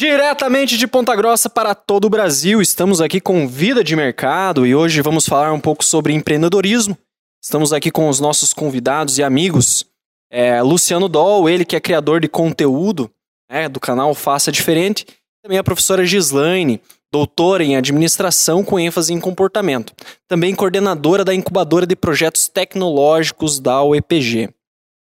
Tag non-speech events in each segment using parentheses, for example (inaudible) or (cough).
Diretamente de Ponta Grossa para todo o Brasil, estamos aqui com Vida de Mercado e hoje vamos falar um pouco sobre empreendedorismo. Estamos aqui com os nossos convidados e amigos, é, Luciano Doll, ele que é criador de conteúdo né, do canal Faça Diferente, também a professora Gislaine, doutora em administração com ênfase em comportamento, também coordenadora da incubadora de projetos tecnológicos da UEPG.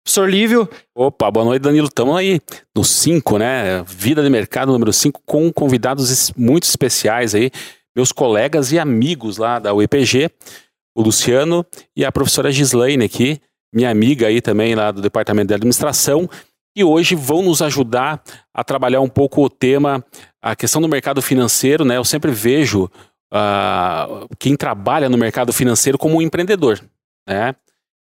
Professor Lívio. Opa, boa noite, Danilo. Estamos aí no 5, né? Vida de Mercado número 5, com convidados muito especiais aí, meus colegas e amigos lá da UEPG, o Luciano e a professora Gislaine aqui, minha amiga aí também lá do Departamento de Administração, e hoje vão nos ajudar a trabalhar um pouco o tema, a questão do mercado financeiro, né? Eu sempre vejo uh, quem trabalha no mercado financeiro como um empreendedor, né?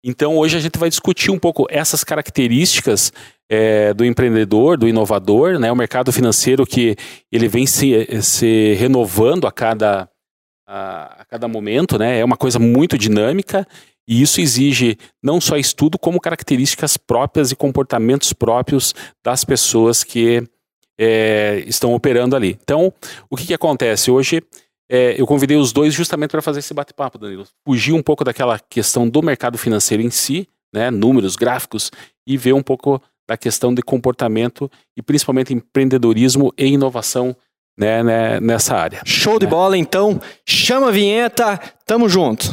Então hoje a gente vai discutir um pouco essas características é, do empreendedor, do inovador, né? O mercado financeiro que ele vem se, se renovando a cada, a, a cada momento, né? É uma coisa muito dinâmica e isso exige não só estudo, como características próprias e comportamentos próprios das pessoas que é, estão operando ali. Então, o que, que acontece? Hoje é, eu convidei os dois justamente para fazer esse bate-papo, Danilo. Fugir um pouco daquela questão do mercado financeiro em si, né, números, gráficos, e ver um pouco da questão de comportamento e principalmente empreendedorismo e inovação né, né, nessa área. Show de né? bola, então. Chama a vinheta, tamo junto.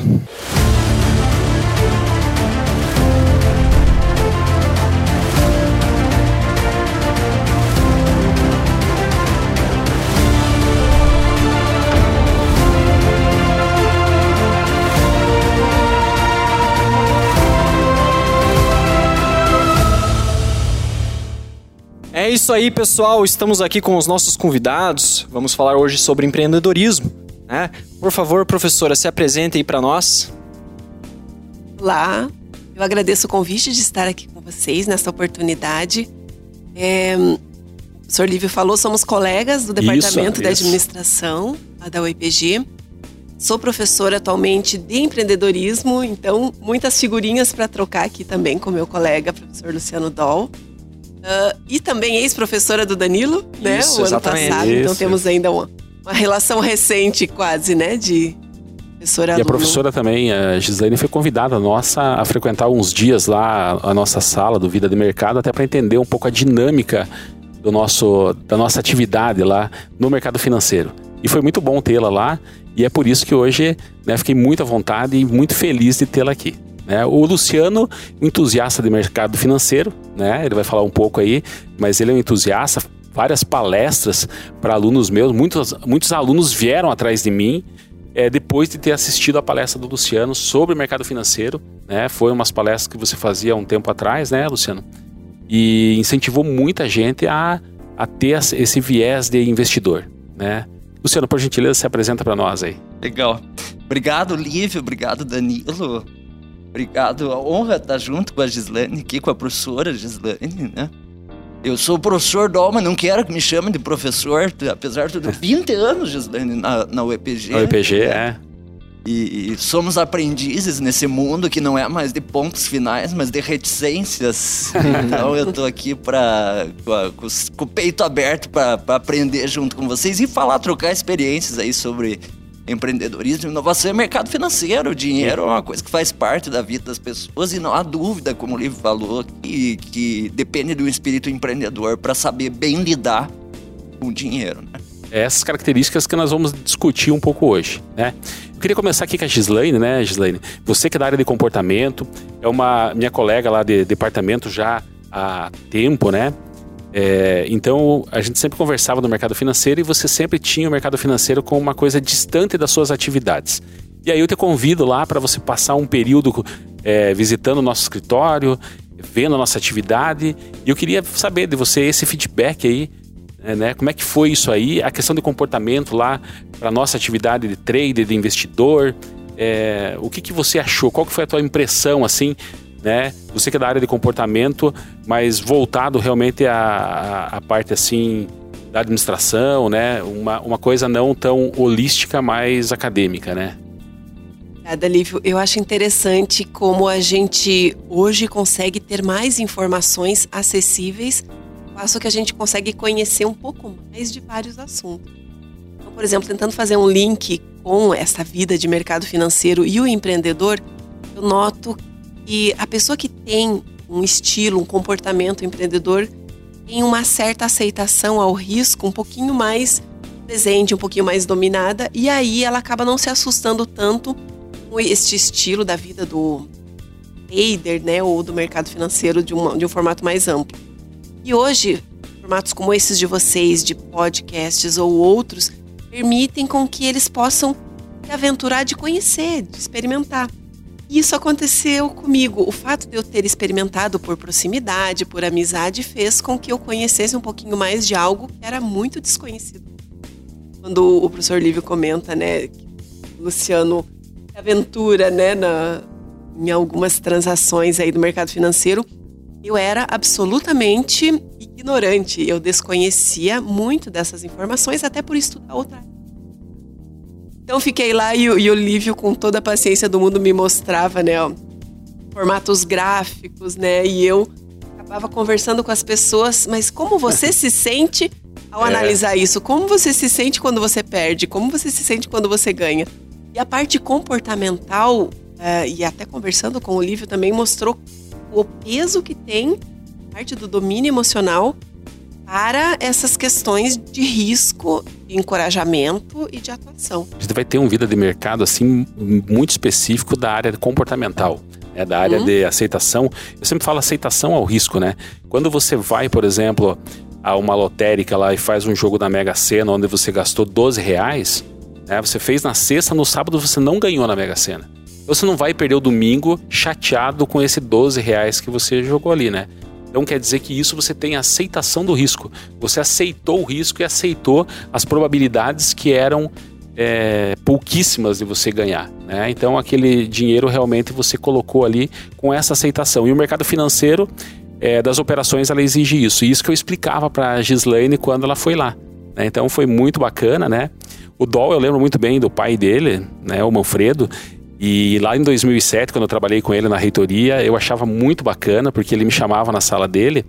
É isso aí, pessoal. Estamos aqui com os nossos convidados. Vamos falar hoje sobre empreendedorismo. Né? Por favor, professora, se apresente aí para nós. Olá, eu agradeço o convite de estar aqui com vocês nessa oportunidade. É, o professor Lívio falou, somos colegas do Departamento isso, de Administração da UEPG. Sou professora atualmente de empreendedorismo, então muitas figurinhas para trocar aqui também com meu colega, professor Luciano Doll. Uh, e também ex-professora do Danilo, né? Isso, o ano passado. Então isso. Então temos ainda uma, uma relação recente, quase, né? De professora E a professora também, a Gislaine, foi convidada nossa a frequentar uns dias lá a nossa sala do Vida de Mercado, até para entender um pouco a dinâmica do nosso, da nossa atividade lá no mercado financeiro. E foi muito bom tê-la lá, e é por isso que hoje né, fiquei muito à vontade e muito feliz de tê-la aqui. Né? O Luciano, entusiasta de mercado financeiro, né? ele vai falar um pouco aí, mas ele é um entusiasta, várias palestras para alunos meus, muitos, muitos alunos vieram atrás de mim é, depois de ter assistido a palestra do Luciano sobre mercado financeiro. Né? Foi umas palestras que você fazia há um tempo atrás, né, Luciano? E incentivou muita gente a, a ter esse viés de investidor. Né? Luciano, por gentileza, se apresenta para nós aí. Legal. Obrigado, Lívio. Obrigado, Danilo. Obrigado, a honra estar junto com a Gislaine aqui, com a professora Gislaine, né? Eu sou o professor Dol, mas não quero que me chamem de professor, apesar de tudo. (laughs) 20 anos, Gislaine, na, na UEPG. Na UEPG, né? é. E, e, somos aprendizes nesse mundo que não é mais de pontos finais, mas de reticências. (laughs) então eu tô aqui para com, com, o peito aberto para aprender junto com vocês e falar, trocar experiências aí sobre empreendedorismo, inovação é mercado financeiro. O dinheiro é uma coisa que faz parte da vida das pessoas e não há dúvida, como o livro falou, que, que depende do espírito empreendedor para saber bem lidar com o dinheiro. Né? É essas características que nós vamos discutir um pouco hoje, né? Eu queria começar aqui com a Gislaine, né, Gislaine? Você que é da área de comportamento, é uma minha colega lá de departamento já há tempo, né? É, então, a gente sempre conversava no mercado financeiro e você sempre tinha o mercado financeiro como uma coisa distante das suas atividades. E aí eu te convido lá para você passar um período é, visitando o nosso escritório, vendo a nossa atividade. E eu queria saber de você esse feedback aí, né, né? Como é que foi isso aí? A questão de comportamento lá para nossa atividade de trader, de investidor. É, o que, que você achou? Qual que foi a tua impressão assim né? Você que é da área de comportamento, mas voltado realmente à, à parte assim da administração, né? Uma, uma coisa não tão holística, mais acadêmica, né? Obrigada, Lívio. Eu acho interessante como a gente hoje consegue ter mais informações acessíveis passo que a gente consegue conhecer um pouco mais de vários assuntos. Então, por exemplo, tentando fazer um link com essa vida de mercado financeiro e o empreendedor, eu noto que a pessoa que tem um estilo, um comportamento empreendedor tem uma certa aceitação ao risco um pouquinho mais presente, um pouquinho mais dominada, e aí ela acaba não se assustando tanto com este estilo da vida do trader, né, ou do mercado financeiro de, uma, de um formato mais amplo. E hoje, formatos como esses de vocês, de podcasts ou outros, permitem com que eles possam se aventurar de conhecer, de experimentar. Isso aconteceu comigo. O fato de eu ter experimentado por proximidade, por amizade, fez com que eu conhecesse um pouquinho mais de algo que era muito desconhecido. Quando o professor Lívio comenta, né, que o Luciano aventura, né, na, em algumas transações aí do mercado financeiro, eu era absolutamente ignorante. Eu desconhecia muito dessas informações, até por estudar outra área. Então fiquei lá e, e, o Lívio, com toda a paciência do mundo, me mostrava, né, ó, formatos gráficos, né? E eu acabava conversando com as pessoas, mas como você (laughs) se sente ao é. analisar isso? Como você se sente quando você perde? Como você se sente quando você ganha? E a parte comportamental, uh, e até conversando com o Lívio também, mostrou o peso que tem parte do domínio emocional para essas questões de risco, de encorajamento e de atuação. A gente vai ter um vida de mercado assim muito específico da área comportamental. É da área uhum. de aceitação. Eu sempre falo aceitação ao risco, né? Quando você vai, por exemplo, a uma lotérica lá e faz um jogo da Mega Sena onde você gastou 12 reais, né? Você fez na sexta, no sábado você não ganhou na Mega Sena. Você não vai perder o domingo chateado com esse 12 reais que você jogou ali, né? Então quer dizer que isso você tem aceitação do risco. Você aceitou o risco e aceitou as probabilidades que eram é, pouquíssimas de você ganhar. Né? Então aquele dinheiro realmente você colocou ali com essa aceitação. E o mercado financeiro é, das operações ela exige isso. E isso que eu explicava para a Gislaine quando ela foi lá. Né? Então foi muito bacana, né? O Dol eu lembro muito bem do pai dele, né, o Manfredo. E lá em 2007, quando eu trabalhei com ele na reitoria, eu achava muito bacana, porque ele me chamava na sala dele.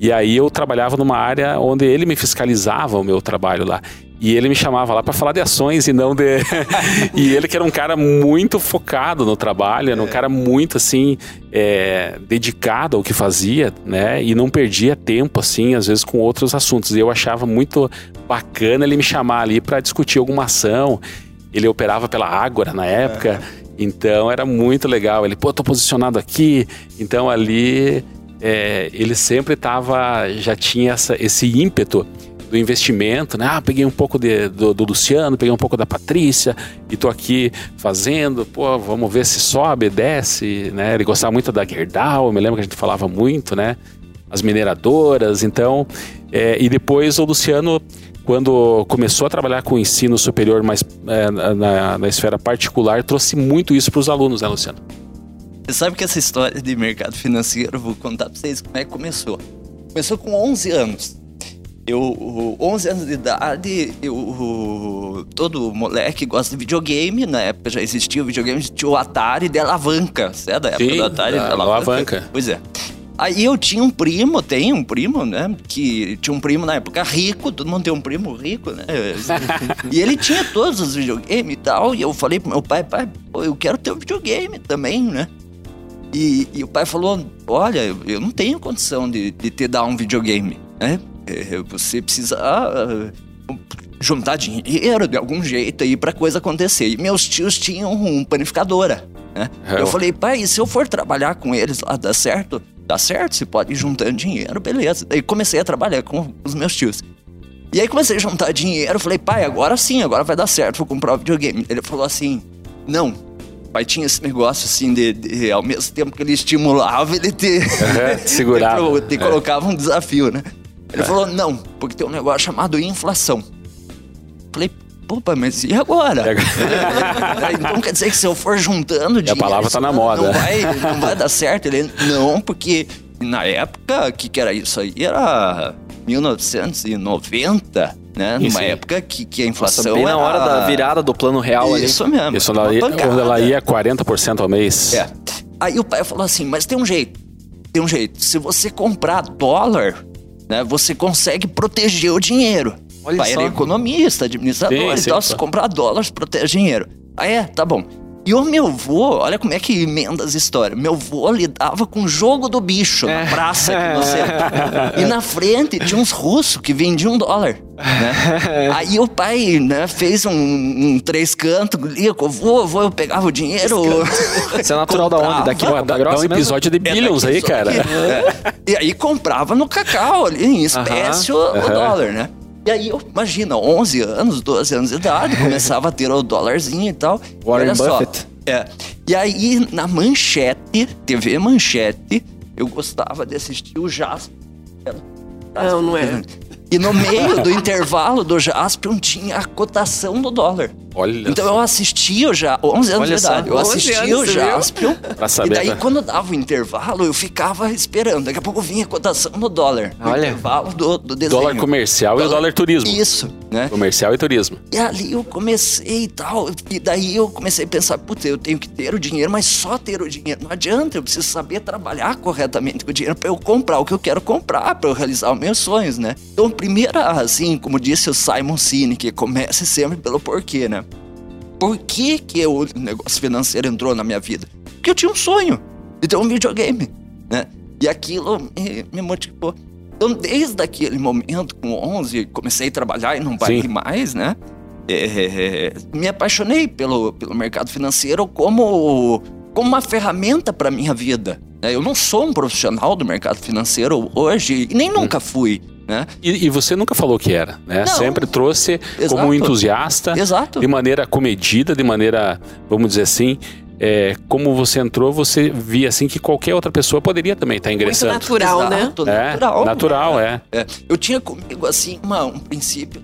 E aí eu trabalhava numa área onde ele me fiscalizava o meu trabalho lá. E ele me chamava lá para falar de ações e não de. (laughs) e ele que era um cara muito focado no trabalho, era um é. cara muito assim, é, dedicado ao que fazia, né? E não perdia tempo, assim, às vezes com outros assuntos. E eu achava muito bacana ele me chamar ali para discutir alguma ação ele operava pela Ágora na época, então era muito legal. Ele, pô, tô posicionado aqui. Então ali é, ele sempre tava, já tinha essa, esse ímpeto do investimento, né? Ah, peguei um pouco de, do, do, Luciano, peguei um pouco da Patrícia e tô aqui fazendo, pô, vamos ver se sobe, desce, né? Ele gostava muito da Gerdau, eu me lembro que a gente falava muito, né? As mineradoras, então... É, e depois o Luciano quando começou a trabalhar com o ensino superior, mas é, na, na, esfera particular, trouxe muito isso para os alunos, né, Luciano? Você sabe que essa história de mercado financeiro, vou contar para vocês como é que começou. Começou com 11 anos. Eu, 11 anos de idade, eu, todo moleque gosta de videogame. Na época já existia o videogame, tinha o Atari de alavanca. Você é da época Sim, do Atari da, de alavanca? alavanca? Pois é. Aí eu tinha um primo, tem um primo, né? Que tinha um primo na época rico, todo mundo tem um primo rico, né? (laughs) e ele tinha todos os videogames e tal. E eu falei pro meu pai, pai, pô, eu quero ter um videogame também, né? E, e o pai falou: Olha, eu não tenho condição de, de te dar um videogame, né? É, você precisa uh, juntar dinheiro de algum jeito aí pra coisa acontecer. E meus tios tinham um panificadora. Né? É. Eu falei, pai, e se eu for trabalhar com eles lá, dá certo? Dá certo, você pode ir juntando dinheiro, beleza. Daí comecei a trabalhar com os meus tios. E aí comecei a juntar dinheiro, falei, pai, agora sim, agora vai dar certo, vou comprar o videogame. Ele falou assim, não. Pai tinha esse negócio assim de, de ao mesmo tempo que ele estimulava, ele te, uhum, (laughs) segurava. te, te é. colocava um desafio, né? Ele é. falou, não, porque tem um negócio chamado inflação. Falei, Opa, mas e agora? (laughs) então quer dizer que se eu for juntando dinheiro. a palavra tá na moda. Não vai, não vai dar certo. Ele, não, porque na época, o que, que era isso aí? Era 1990 né? Numa época que, que a inflação Nossa, bem na hora da virada do plano real Isso ali. mesmo. Isso ia, quando ela ia 40% ao mês. É. Aí o pai falou assim, mas tem um jeito. Tem um jeito. Se você comprar dólar, né? Você consegue proteger o dinheiro. Olha pai só. era economista, administrador sim, e tal. Se comprar dólares, protege dinheiro. Ah, é? Tá bom. E o meu avô, olha como é que emenda as histórias. Meu avô lidava com o jogo do bicho na é. praça aqui no centro. e na frente tinha uns russos que vendiam um dólar. Né? (laughs) Aí o pai né, fez um, um três cantos ali com o avô, avô, eu pegava o dinheiro. Isso (laughs) é natural comprava. da onde? Daqui Pô, dá, dá um episódio mesmo? de Billions é aí, cara. (laughs) É. E aí comprava no cacau ali, em espécie, uh -huh. o, o dólar, né? E aí, eu, imagina, 11 anos, 12 anos de idade, (laughs) começava a ter o dólarzinho e tal. Warren Buffett. Só, é. E aí, na manchete, TV Manchete, eu gostava de assistir o Jasper. Não, não é. E no meio do (laughs) intervalo do Jaspion tinha a cotação do dólar. Olha então eu assistia já, 11 anos Olha de idade, eu assistia o Jaspion. e daí quando dava o intervalo, eu ficava esperando. Daqui a pouco vinha a cotação no dólar. Olha. intervalo do, do desenho. Dólar comercial dólar... e o dólar turismo. Isso, né? Comercial e turismo. E ali eu comecei e tal. E daí eu comecei a pensar, putz, eu tenho que ter o dinheiro, mas só ter o dinheiro. Não adianta, eu preciso saber trabalhar corretamente com o dinheiro para eu comprar o que eu quero comprar, para eu realizar os meus sonhos, né? Então, primeira, assim, como disse o Simon Sinek, comece sempre pelo porquê, né? Por que, que o negócio financeiro entrou na minha vida? Porque eu tinha um sonho de ter um videogame, né? E aquilo me, me motivou. Então, desde aquele momento, com 11, comecei a trabalhar e não parei Sim. mais, né? É, me apaixonei pelo, pelo mercado financeiro como, como uma ferramenta para minha vida. Né? Eu não sou um profissional do mercado financeiro hoje e nem nunca fui. Né? E, e, você nunca falou que era, né? Não. Sempre trouxe Exato. como um entusiasta, Exato. de maneira comedida, de maneira, vamos dizer assim, é, como você entrou, você via assim que qualquer outra pessoa poderia também estar tá ingressando. Muito natural, né? Exato, né? Natural. Natural, é. é. Eu tinha comigo assim uma, um princípio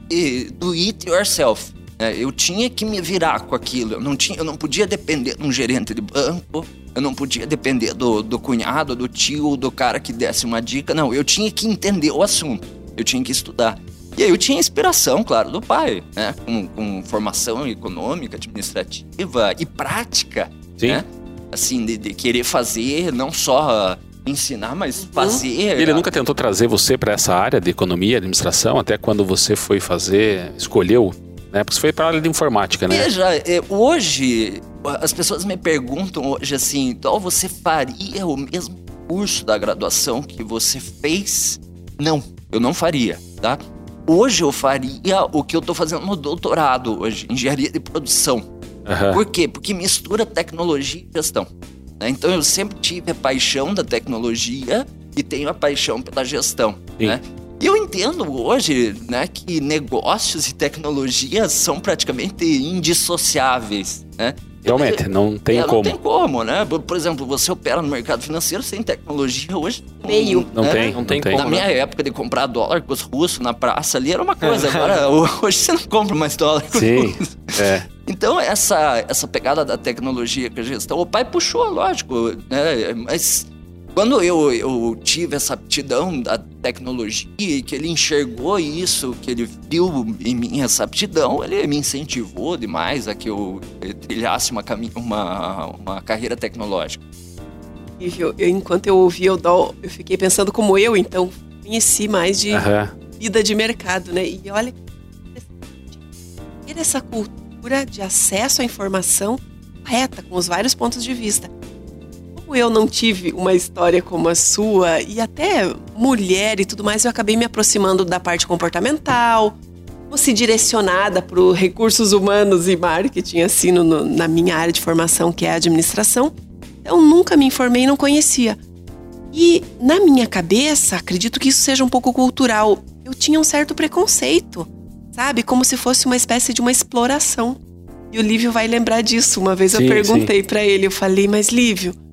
do it yourself. É, eu tinha que me virar com aquilo. Eu não, tinha, eu não podia depender de um gerente de banco. Eu não podia depender do, do cunhado, do tio, do cara que desse uma dica. Não, eu tinha que entender o assunto. Eu tinha que estudar. E aí eu tinha inspiração, claro, do pai, né? Com, com formação econômica, administrativa e prática. Sim. Né? Assim, de, de querer fazer, não só ensinar, mas uhum. fazer. Ele nunca tentou trazer você para essa área de economia, administração, até quando você foi fazer, escolheu, né? Porque você foi para a área de informática, né? Veja, é, hoje as pessoas me perguntam hoje assim, então você faria o mesmo curso da graduação que você fez? Não, eu não faria, tá? Hoje eu faria o que eu estou fazendo no doutorado hoje, engenharia de produção. Uhum. Por quê? Porque mistura tecnologia e gestão. Né? Então eu sempre tive a paixão da tecnologia e tenho a paixão pela gestão. Né? Entendo hoje né, que negócios e tecnologia são praticamente indissociáveis. Né? Realmente, não tem é, como. Não tem como, né? Por exemplo, você opera no mercado financeiro sem tecnologia hoje. Meio. Não, né? tem, não tem, como. Na minha né? época de comprar dólar com os russos na praça ali era uma coisa. Agora, (laughs) hoje você não compra mais dólar com Sim, os russos. É. Então, essa, essa pegada da tecnologia que a gestão, o pai puxou, lógico, né? Mas quando eu, eu tive essa aptidão da tecnologia e que ele enxergou isso, que ele viu em mim essa aptidão, ele me incentivou demais a que eu trilhasse uma, uma, uma carreira tecnológica. Eu, eu, enquanto eu ouvi o Dol, eu fiquei pensando como eu, então, conheci mais de uhum. vida de mercado, né? E olha, ter essa cultura de acesso à informação correta, com os vários pontos de vista como eu não tive uma história como a sua, e até mulher e tudo mais, eu acabei me aproximando da parte comportamental, fosse direcionada para os recursos humanos e marketing, assim, no, na minha área de formação, que é a administração. Eu nunca me informei e não conhecia. E na minha cabeça, acredito que isso seja um pouco cultural. Eu tinha um certo preconceito, sabe? Como se fosse uma espécie de uma exploração. E o Lívio vai lembrar disso. Uma vez sim, eu perguntei para ele, eu falei, mas Lívio,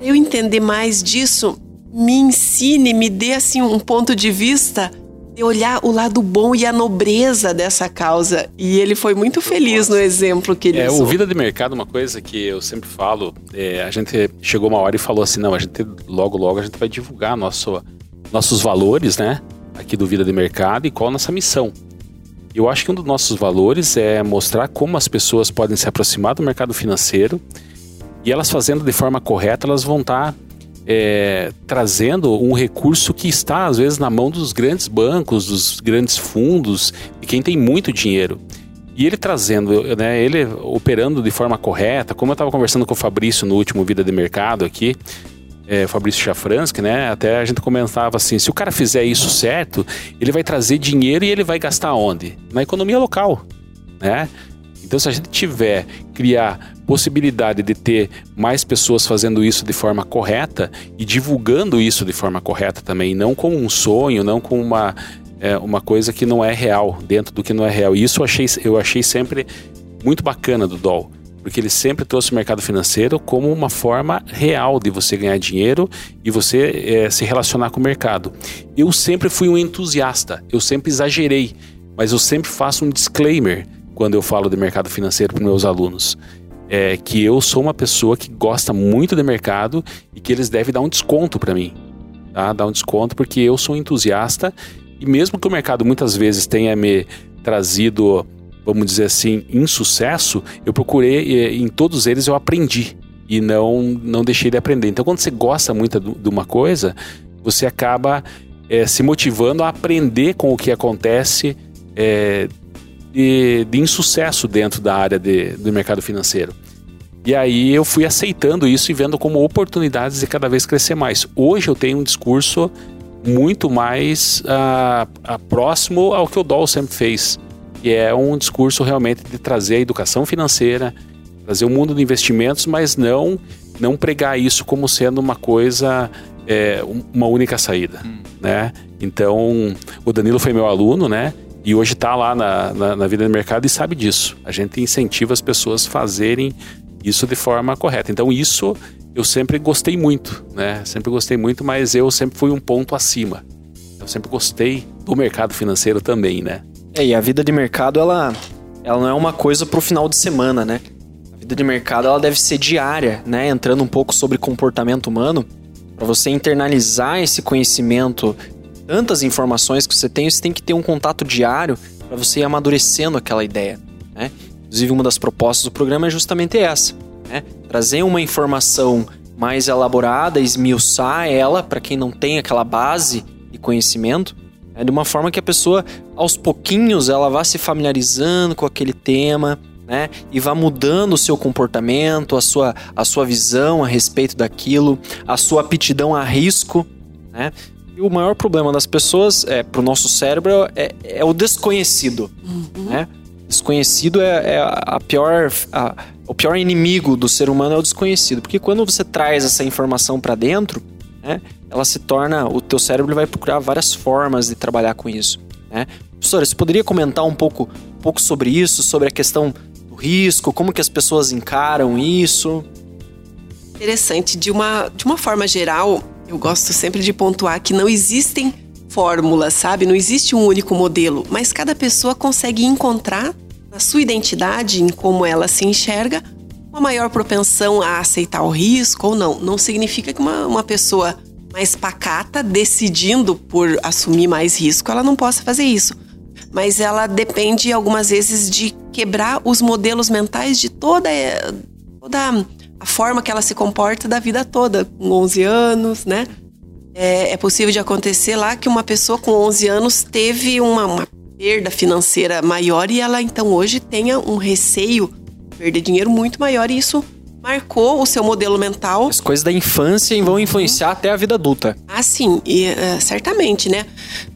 eu entender mais disso, me ensine, me dê assim um ponto de vista de olhar o lado bom e a nobreza dessa causa. E ele foi muito feliz no exemplo que ele é, usou. O Vida de Mercado, uma coisa que eu sempre falo, é, a gente chegou uma hora e falou assim, não, a gente logo, logo a gente vai divulgar nosso, nossos valores, né? Aqui do Vida de Mercado e qual a nossa missão. Eu acho que um dos nossos valores é mostrar como as pessoas podem se aproximar do mercado financeiro e elas fazendo de forma correta, elas vão estar tá é, trazendo um recurso que está, às vezes, na mão dos grandes bancos, dos grandes fundos, e quem tem muito dinheiro. E ele trazendo, né, ele operando de forma correta, como eu estava conversando com o Fabrício no último Vida de Mercado aqui, é, Fabrício Chafransky, né? Até a gente comentava assim: se o cara fizer isso certo, ele vai trazer dinheiro e ele vai gastar onde? Na economia local, né? Então, se a gente tiver, criar possibilidade de ter mais pessoas fazendo isso de forma correta e divulgando isso de forma correta também, não como um sonho, não como uma, é, uma coisa que não é real, dentro do que não é real. E isso eu achei, eu achei sempre muito bacana do Doll porque ele sempre trouxe o mercado financeiro como uma forma real de você ganhar dinheiro e você é, se relacionar com o mercado. Eu sempre fui um entusiasta, eu sempre exagerei, mas eu sempre faço um disclaimer quando eu falo de mercado financeiro para meus alunos. É que eu sou uma pessoa que gosta muito de mercado e que eles devem dar um desconto para mim. Tá? Dar um desconto porque eu sou entusiasta e mesmo que o mercado muitas vezes tenha me trazido, vamos dizer assim, insucesso, eu procurei, em todos eles eu aprendi e não, não deixei de aprender. Então, quando você gosta muito de uma coisa, você acaba é, se motivando a aprender com o que acontece é, de, de insucesso dentro da área de, do mercado financeiro. E aí eu fui aceitando isso e vendo como oportunidades de cada vez crescer mais. Hoje eu tenho um discurso muito mais uh, próximo ao que o Doll sempre fez, que é um discurso realmente de trazer a educação financeira, trazer o mundo de investimentos, mas não não pregar isso como sendo uma coisa, é, uma única saída, hum. né? Então, o Danilo foi meu aluno, né? E hoje está lá na, na, na, vida do mercado e sabe disso. A gente incentiva as pessoas a fazerem isso de forma correta. Então, isso eu sempre gostei muito, né? Sempre gostei muito, mas eu sempre fui um ponto acima. Eu sempre gostei do mercado financeiro também, né? É, e a vida de mercado, ela, ela não é uma coisa para o final de semana, né? A vida de mercado, ela deve ser diária, né? Entrando um pouco sobre comportamento humano, para você internalizar esse conhecimento tantas informações que você tem, você tem que ter um contato diário para você ir amadurecendo aquela ideia. Né? Inclusive, uma das propostas do programa é justamente essa: né? trazer uma informação mais elaborada, esmiuçar ela para quem não tem aquela base de conhecimento, né? de uma forma que a pessoa, aos pouquinhos, ela vá se familiarizando com aquele tema. Né? E vá mudando o seu comportamento, a sua, a sua visão a respeito daquilo, a sua aptidão a risco, né? E o maior problema das pessoas, é, pro nosso cérebro, é, é o desconhecido. Uhum. Né? Desconhecido é, é a pior. A, o pior inimigo do ser humano é o desconhecido. Porque quando você traz essa informação para dentro, né, ela se torna. O teu cérebro vai procurar várias formas de trabalhar com isso. Né? Professora, você poderia comentar um pouco, um pouco sobre isso, sobre a questão do risco, como que as pessoas encaram isso? Interessante. De uma, de uma forma geral, eu gosto sempre de pontuar que não existem fórmulas, sabe? Não existe um único modelo, mas cada pessoa consegue encontrar na sua identidade, em como ela se enxerga, uma maior propensão a aceitar o risco ou não. Não significa que uma, uma pessoa mais pacata, decidindo por assumir mais risco, ela não possa fazer isso. Mas ela depende algumas vezes de quebrar os modelos mentais de toda, toda a forma que ela se comporta da vida toda, com 11 anos, né? É, é possível de acontecer lá que uma pessoa com 11 anos teve uma, uma perda financeira maior e ela então hoje tenha um receio de perder dinheiro muito maior e isso marcou o seu modelo mental. As coisas da infância vão influenciar uhum. até a vida adulta. Ah, sim, e, uh, certamente, né?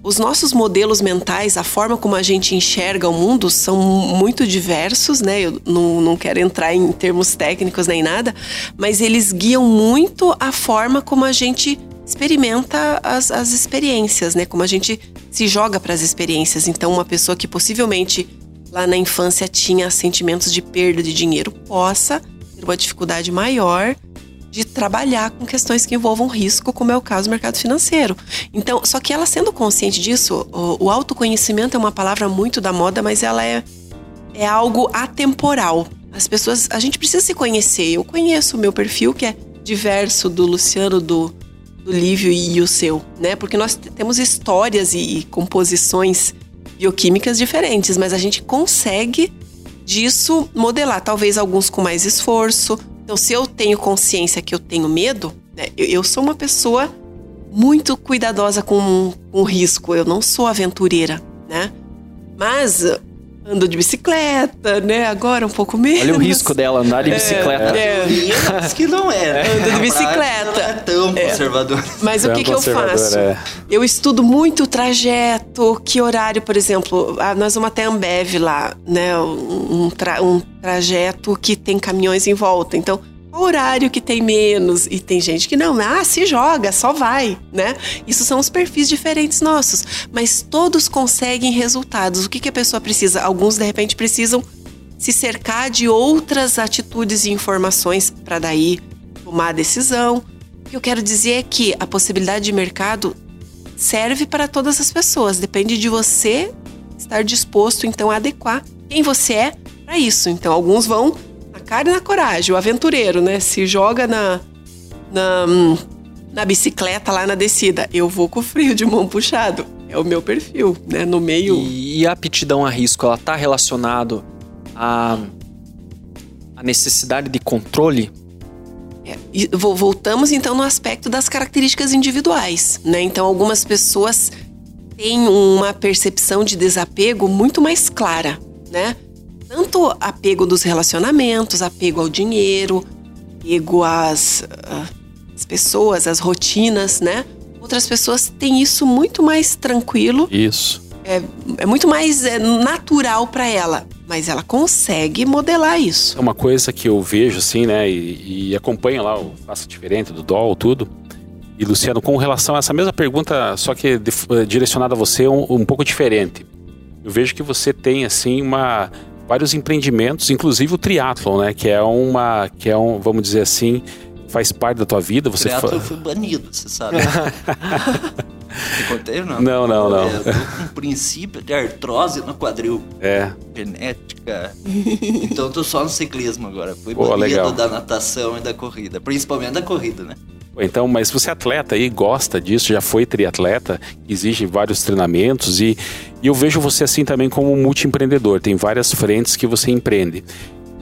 Os nossos modelos mentais, a forma como a gente enxerga o mundo são muito diversos, né? Eu não, não quero entrar em termos técnicos nem nada, mas eles guiam muito a forma como a gente experimenta as, as experiências, né? Como a gente se joga para as experiências. Então, uma pessoa que possivelmente lá na infância tinha sentimentos de perda de dinheiro possa uma dificuldade maior de trabalhar com questões que envolvam risco, como é o caso do mercado financeiro. Então, só que ela sendo consciente disso, o, o autoconhecimento é uma palavra muito da moda, mas ela é, é algo atemporal. As pessoas, a gente precisa se conhecer. Eu conheço o meu perfil, que é diverso do Luciano, do, do Lívio e o seu, né? Porque nós temos histórias e, e composições bioquímicas diferentes, mas a gente consegue disso modelar, talvez alguns com mais esforço. Então, se eu tenho consciência que eu tenho medo, Né? Eu, eu sou uma pessoa muito cuidadosa com, o risco. Eu não sou aventureira, né? Mas ando de bicicleta, né? Agora um pouco menos. Olha o risco dela andar de bicicleta. É, é. que não é. Ando de bicicleta. Não é tão é. conservador. Mas o que, que eu faço? É. Eu estudo muito o trajeto, que horário, por exemplo, ah, nós vamos até Ambev lá, né? Um, tra um trajeto que tem caminhões em volta. Então, horário que tem menos e tem gente que não, ah, se joga, só vai, né? Isso são os perfis diferentes nossos, mas todos conseguem resultados. O que, que a pessoa precisa? Alguns de repente precisam se cercar de outras atitudes e informações para daí tomar a decisão. O que eu quero dizer é que a possibilidade de mercado serve para todas as pessoas, depende de você estar disposto então a adequar quem você é para isso. Então alguns vão cara e na coragem, o aventureiro, né? Se joga na, na, na bicicleta lá na descida. Eu vou com frio de mão puxado. É o meu perfil, né? No meio. E, a aptidão a risco, ela tá relacionado à, à necessidade de controle? É, voltamos então no aspecto das características individuais, né? Então algumas pessoas têm uma percepção de desapego muito mais clara, né? Tanto apego dos relacionamentos, apego ao dinheiro, apego às, às pessoas, às rotinas, né? Outras pessoas têm isso muito mais tranquilo. Isso. É, é muito mais é, natural para ela, mas ela consegue modelar isso. É uma coisa que eu vejo, assim, né? E, e acompanho lá o Faça Diferente do DOL, tudo. E Luciano, com relação a essa mesma pergunta, só que de, direcionada a você um, um pouco diferente. Eu vejo que você tem, assim, uma vários empreendimentos, inclusive o triatlon, né? Que é uma, que é um, vamos dizer assim, faz parte da tua vida. Você triatlon fa... foi banido, você sabe. (laughs) Não? Não, não, não. É, um princípio de artrose no quadril. É. Genética. Então tô só no ciclismo agora. Fui Pô, legal. da natação e da corrida. Principalmente da corrida, né? Então, mas você é atleta e gosta disso, já foi triatleta, exige vários treinamentos e, e eu vejo você assim também como multiempreendedor, tem várias frentes que você empreende.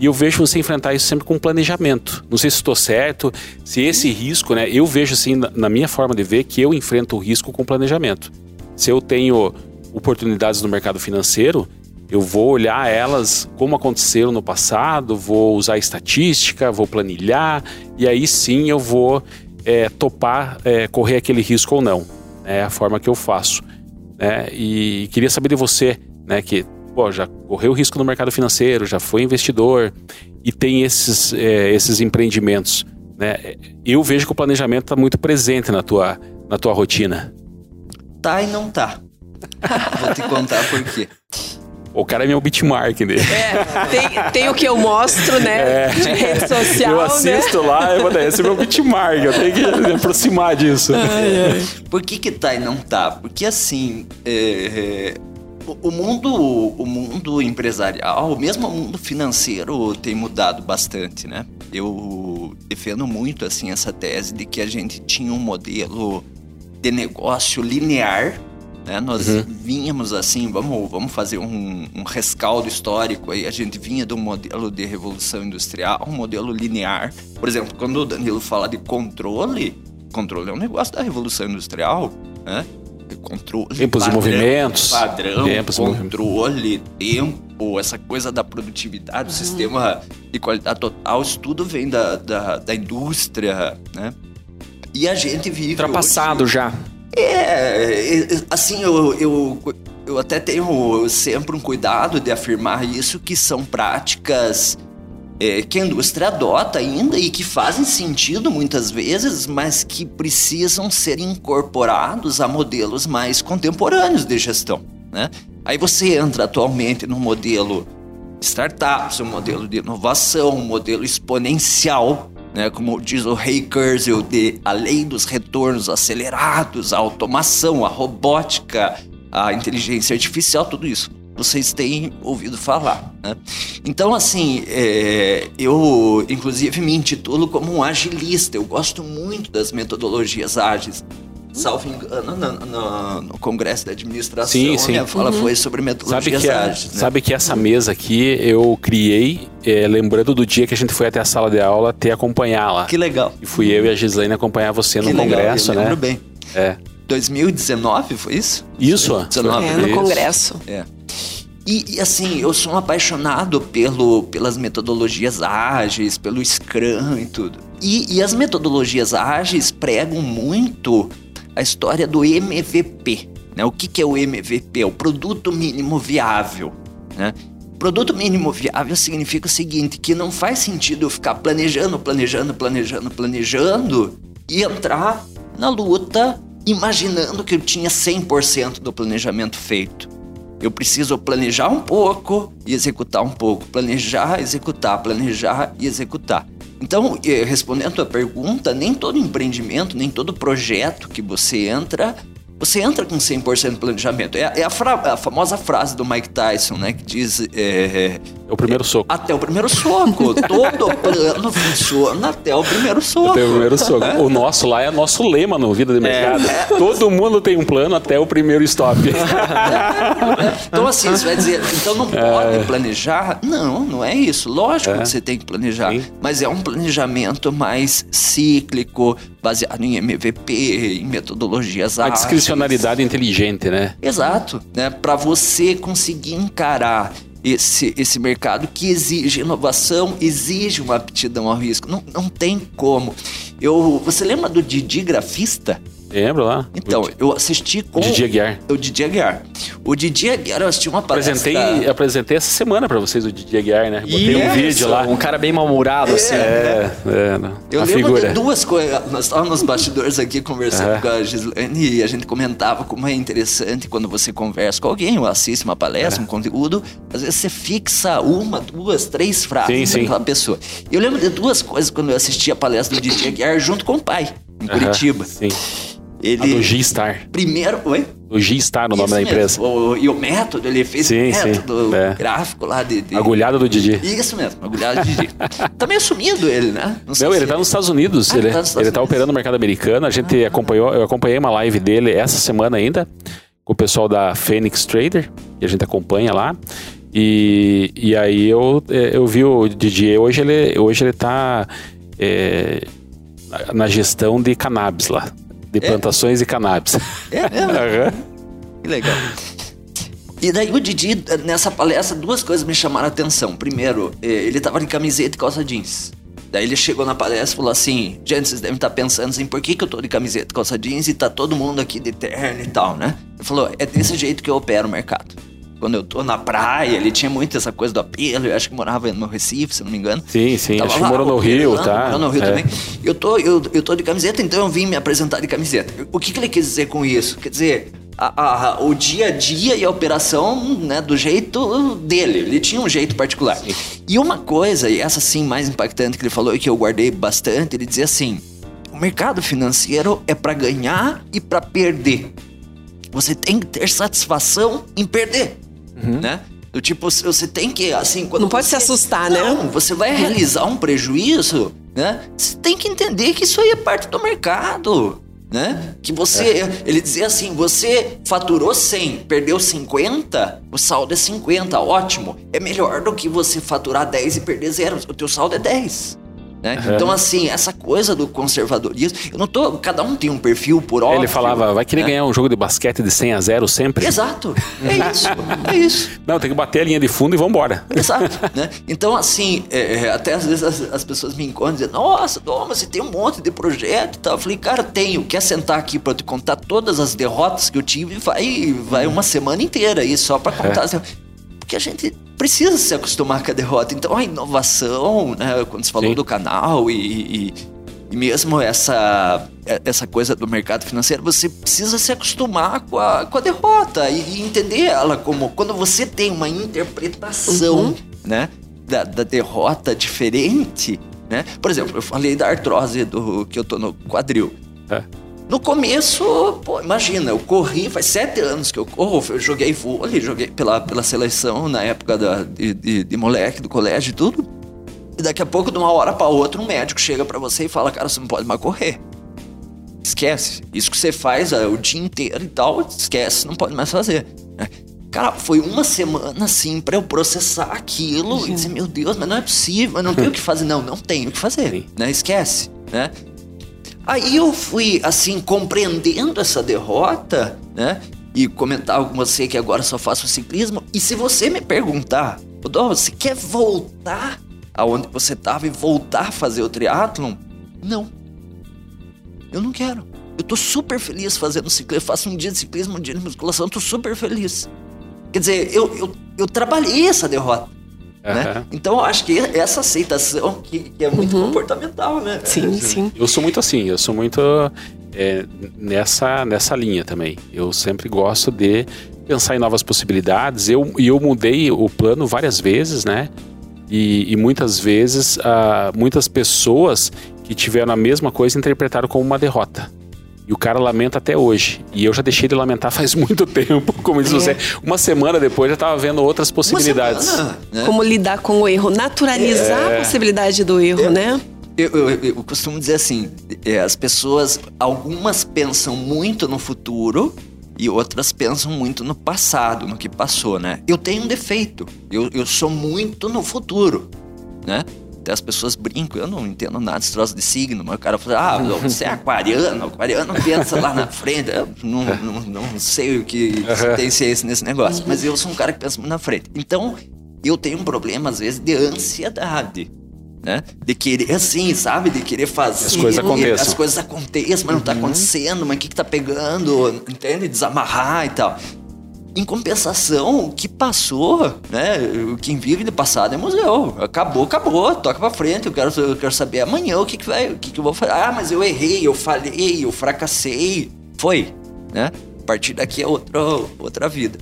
E eu vejo você enfrentar isso sempre com planejamento. Não sei se estou certo, se esse risco, né? Eu vejo assim, na minha forma de ver, que eu enfrento o risco com planejamento. Se eu tenho oportunidades no mercado financeiro, eu vou olhar elas como aconteceram no passado, vou usar estatística, vou planilhar, e aí sim eu vou é, topar é, correr aquele risco ou não. É a forma que eu faço. Né? E queria saber de você, né, que pô, já correu risco no mercado financeiro, já foi investidor e tem esses, é, esses empreendimentos. Né? Eu vejo que o planejamento está muito presente na tua, na tua rotina. Tá e não tá. (laughs) Vou te contar por quê. O cara é meu bitmark dele. É, tem, tem o que eu mostro, né? É. De rede social. Eu assisto né? lá, eu vou esse é meu bitmark, eu tenho que me aproximar disso. Ai, ai. Por que, que tá e não tá? Porque assim. É, é o mundo, o mundo empresarial, mesmo o mundo financeiro, tem mudado bastante, né? Eu defendo muito assim essa tese de que a gente tinha um modelo de negócio linear né? Nós uhum. vínhamos assim, vamos, vamos fazer um, um, rescaldo histórico aí. A gente vinha de um modelo de revolução industrial, um modelo linear. Por exemplo, quando o Danilo fala de controle, controle é um negócio da revolução industrial, né? Controle, tempos padrão, e movimentos, padrão, tempos controle, tempo, essa coisa da produtividade, uhum. o sistema de qualidade total, isso tudo vem da, da, da indústria, né? E a gente vive. Ultrapassado hoje, já. É, é, assim, eu, eu, eu até tenho sempre um cuidado de afirmar isso, que são práticas é, que a indústria adota ainda e que fazem sentido muitas vezes, mas que precisam ser incorporados a modelos mais contemporâneos de gestão. Né? Aí você entra atualmente no modelo startups, um modelo de inovação, um modelo exponencial, né, como diz o Ray Kurzweil, de a lei dos retornos acelerados, a automação, a robótica, a inteligência artificial, tudo isso vocês têm ouvido falar. Né? Então, assim, é, eu inclusive me intitulo como um agilista. Eu gosto muito das metodologias ágeis. salvo engano, no, no, no Congresso da Administração, sim, sim. minha fala uhum. foi sobre metodologias sabe que ágeis. Né? Sabe que essa mesa aqui eu criei, é, lembrando do dia que a gente foi até a sala de aula te acompanhar lá. Que legal. E fui eu e a Gislaine acompanhar você que no legal, Congresso, eu lembro né? bem. É. 2019, foi isso? Isso, 2019. É, no isso. Congresso. É. E, e, assim, eu sou um apaixonado pelo, pelas metodologias ágeis, pelo Scrum e tudo. E, e as metodologias ágeis pregam muito a história do MVP. Né? O que, que é o MVP? É o produto mínimo viável. Né? Produto mínimo viável significa o seguinte, que não faz sentido eu ficar planejando, planejando, planejando, planejando e entrar na luta imaginando que eu tinha 100% do planejamento feito. Eu preciso planejar um pouco e executar um pouco. Planejar, executar, planejar e executar. Então, eh, respondendo a pergunta, nem todo empreendimento, nem todo projeto que você entra você entra com 100% de planejamento. É, é a, a, famosa frase do Mike Tyson, né? Que diz... É, é o primeiro soco. Até o primeiro soco. (laughs) Todo plano funciona até o primeiro soco. Até o primeiro soco. O nosso lá é nosso lema no Vida de é. Mercado. É. Todo mundo tem um plano até o primeiro stop. (laughs) então assim, você vai dizer, então não pode é. planejar? Não, não é isso. Lógico que você tem que planejar. Sim. Mas é um planejamento mais cíclico, baseado em MVP, em metodologias ágeis. A discricionalidade inteligente, né? Exato, né? Para você conseguir encarar esse, esse mercado que exige inovação, exige uma aptidão ao risco. Não, não tem como. Eu, você lembra do Didi Grafista? Lembro lá. Então, eu assisti com... O Didi Aguiar. O Didi Aguiar. O Didi Aguiar, eu assisti uma palestra... Apresentei, apresentei essa semana pra vocês o Didi Aguiar, né? Botei um vídeo lá. Um cara bem mal-humorado, assim. É, é. Não. Eu a lembro figura. de duas coisas. Nós estávamos nos bastidores aqui conversando com a Gislaine e a gente comentava como é interessante quando você conversa com alguém ou assiste uma palestra, é. um conteúdo, às vezes você fixa uma, duas, três frases sim, daquela sim. pessoa. Eu lembro de duas coisas quando eu assisti a palestra do Didi Aguiar junto com o pai, em Curitiba. Sim. Ele. A do G-Star. Primeiro. Oi? O G-Star, no nome da empresa. O, e o método, ele fez sim, o método sim, é. gráfico lá de, de. Agulhada do Didi. Isso mesmo, agulhada do Didi. (laughs) tá meio sumido ele, né? Não, Não ele tá nos Estados Unidos. Ah, ele, tá, ele tá operando no mercado americano. A gente ah. acompanhou, eu acompanhei uma live dele essa semana ainda, com o pessoal da Phoenix Trader, que a gente acompanha lá. E, e aí eu, é, eu vi o Didi, hoje ele, hoje ele tá. É, na gestão de cannabis lá de é? plantações e cannabis. É mesmo? (laughs) uhum. Que legal. E daí o Didi, nessa palestra, duas coisas me chamaram a atenção. Primeiro, eh, ele tava de camiseta e calça jeans. Daí ele chegou na palestra e falou assim: Gente, vocês devem estar pensando assim, por que, que eu tô de camiseta e calça jeans e tá todo mundo aqui de terno e tal, né? Ele falou: É desse jeito que eu opero o mercado quando eu tô na praia, ele tinha muito essa coisa do apelo, eu acho que morava no Recife, se não me engano. Sim, sim, Tava acho lá, que morou no Rio, tá? Morou no Rio é. também. Eu tô, eu, eu tô de camiseta, então eu vim me apresentar de camiseta. O que, que ele quis dizer com isso? Quer dizer, a, a, o dia a dia e a operação né, do jeito dele. Ele tinha um jeito particular. Sim. E uma coisa, e essa sim mais impactante que ele falou e que eu guardei bastante, ele dizia assim: o mercado financeiro é para ganhar e para perder. Você tem que ter satisfação em perder uhum. né? Do tipo, você tem que, assim... Quando Não pode se assustar, né? Não, você vai realizar um prejuízo, né? Você tem que entender que isso aí é parte do mercado, né? Que você... É. Ele dizia assim, você faturou 100, perdeu 50, o saldo é 50, ótimo. É melhor do que você faturar 10 e perder zero. O teu saldo é 10. Né? Uhum. Então, assim, essa coisa do conservadorismo, eu não tô. Cada um tem um perfil por óbvio. Ele falava, vai querer né? ganhar um jogo de basquete de 100 a 0 sempre? Exato. (laughs) É isso. é isso. Não, tem que bater a linha de fundo e vambora. Exato. Né? Então, assim, é, é, até às vezes as, as, pessoas me encontram e dizem, nossa, Doma, você tem um monte de projeto e tal. Eu falei, cara, tenho. Quer sentar aqui para te contar todas as derrotas que eu tive? Vai, vai uma semana inteira aí só para contar. É. Porque a gente precisa se acostumar com a derrota. Então a inovação, né, quando você falou Sim. do canal e, e, e, mesmo essa, essa coisa do mercado financeiro, você precisa se acostumar com a, com a derrota e, e entender ela como quando você tem uma interpretação uhum. né, da, da derrota diferente. Né? Por exemplo, eu falei da artrose do que eu tô no quadril. É. No começo, pô, imagina, eu corri, faz sete anos que eu corro, eu joguei vôlei, joguei pela, pela seleção na época da, de, de, de moleque do colégio e tudo. E daqui a pouco, de uma hora para outra, um médico chega para você e fala: Cara, você não pode mais correr. esquece. Isso que você faz o dia inteiro e tal, esquece, não pode mais fazer. Né? Cara, foi uma semana assim para eu processar aquilo Sim. e dizer, meu Deus, mas não é possível, eu não tenho o que fazer. Não, não tenho o que fazer, né? Esquece, né? Aí eu fui, assim, compreendendo essa derrota, né? E comentava com você que agora só faço ciclismo. E se você me perguntar, Dó, você quer voltar aonde você estava e voltar a fazer o triatlon? Não. Eu não quero. Eu tô super feliz fazendo ciclismo. Eu faço um dia de ciclismo, um dia de musculação, tô super feliz. Quer dizer, eu, eu, eu trabalhei essa derrota. Uhum. Né? Então eu acho que essa aceitação que, que é muito uhum. comportamental, né? Sim, sim. Eu sou muito assim, eu sou muito é, nessa, nessa linha também. Eu sempre gosto de pensar em novas possibilidades. Eu, e eu mudei o plano várias vezes, né? E, e muitas vezes, uh, muitas pessoas que tiveram a mesma coisa interpretaram como uma derrota. E o cara lamenta até hoje. E eu já deixei ele lamentar (laughs) faz muito tempo. Como diz é. você, uma semana depois já estava vendo outras possibilidades. Semana, né? Como lidar com o erro, naturalizar é. a possibilidade do erro, é. né? Eu, eu, eu, costumo dizer assim: é, as pessoas, algumas pensam muito no futuro e outras pensam muito no passado, no que passou, né? Eu tenho um defeito, eu, eu sou muito no futuro, né? Até as pessoas brincam, eu não entendo nada desse troço de signo, mas o cara fala, ah, você é aquariano, aquariano pensa lá na frente. Eu não, não, não sei o que tem ciência nesse negócio, mas eu sou um cara que pensa muito na frente. Então, eu tenho um problema, às vezes, de ansiedade né? De querer assim, sabe? De querer fazer. As coisas aconteçam. As coisas aconteçam, mas não tá uhum. acontecendo, mas o que, que tá pegando? Entende? Desamarrar e tal. Em compensação, o que passou, né? Quem vive de passado é museu. Acabou, acabou. Toca pra frente. Eu quero, eu quero saber amanhã o que, que vai, o que, que eu vou fazer. Ah, mas eu errei, eu falhei, eu fracassei. Foi, né? A partir daqui é outra, outra vida.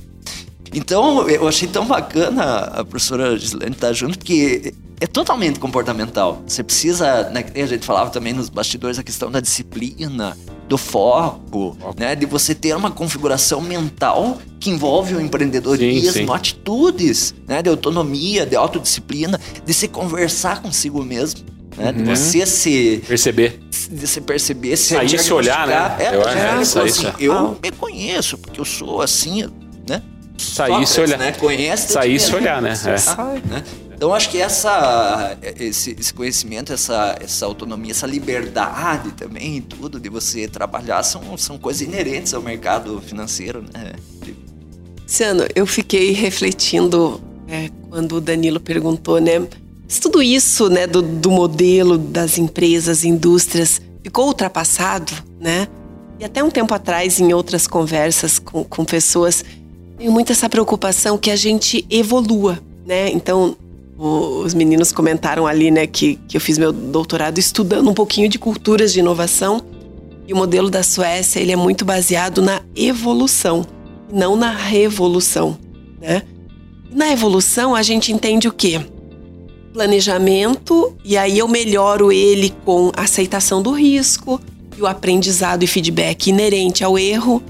Então, eu achei tão bacana a professora Gislaine estar junto, porque é totalmente comportamental. Você precisa, né, a gente falava também nos bastidores, a questão da disciplina, do foco, né, de você ter uma configuração mental que envolve o empreendedorismo, sim, sim. atitudes, né, de autonomia, de autodisciplina, de se conversar consigo mesmo. Né, uhum. De você se perceber, de se perceber, se aí se olhar, né? É, eu, é, é, assim, eu ah. me conheço porque eu sou assim, né? Sair se olhar. Né? Conhece Sair se olhar, né? É. né? Então acho que essa, esse, esse, conhecimento, essa, essa autonomia, essa liberdade também, tudo de você trabalhar são, são coisas inerentes ao mercado financeiro, né? Luciano, eu fiquei refletindo é, quando o Danilo perguntou, né? Se tudo isso, né, do, do modelo das empresas, indústrias, ficou ultrapassado, né? E até um tempo atrás, em outras conversas com, com pessoas, tenho muito essa preocupação que a gente evolua, né? Então, os meninos comentaram ali, né, que, que eu fiz meu doutorado estudando um pouquinho de culturas de inovação. E o modelo da Suécia, ele é muito baseado na evolução, não na revolução, né? Na evolução, a gente entende o quê? Planejamento, e aí eu melhoro ele com aceitação do risco e o aprendizado e feedback inerente ao erro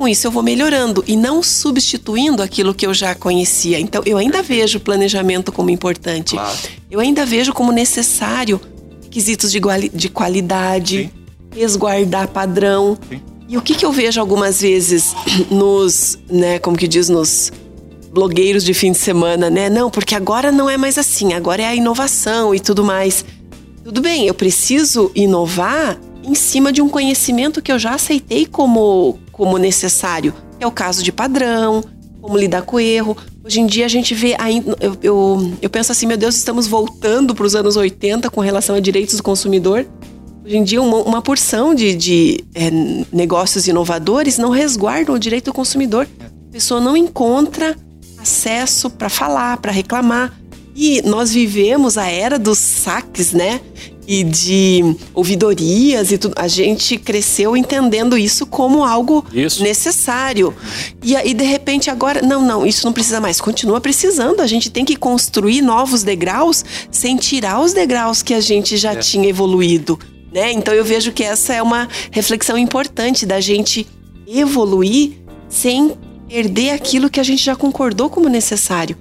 com isso eu vou melhorando e não substituindo aquilo que eu já conhecia. Então eu ainda vejo o planejamento como importante. Claro. Eu ainda vejo como necessário requisitos de, de qualidade, Sim. resguardar padrão. Sim. E o que, que eu vejo algumas vezes (clears throat) nos, né, como que diz, nos blogueiros de fim de semana, né? Não, porque agora não é mais assim, agora é a inovação e tudo mais. Tudo bem, eu preciso inovar em cima de um conhecimento que eu já aceitei como, como necessário. É o caso de padrão, como lidar com o erro. Hoje em dia a gente vê. Eu, eu, eu penso assim, meu Deus, estamos voltando para os anos 80 com relação a direitos do consumidor. Hoje em dia, uma, uma porção de, de é, negócios inovadores não resguardam o direito do consumidor. A pessoa não encontra acesso para falar, para reclamar. E nós vivemos a era dos saques, né? E de ouvidorias e tudo. A gente cresceu entendendo isso como algo isso. necessário. E aí, de repente, agora, não, não, isso não precisa mais. Continua precisando. A gente tem que construir novos degraus sem tirar os degraus que a gente já é. tinha evoluído. Né? Então eu vejo que essa é uma reflexão importante da gente evoluir sem perder aquilo que a gente já concordou como necessário.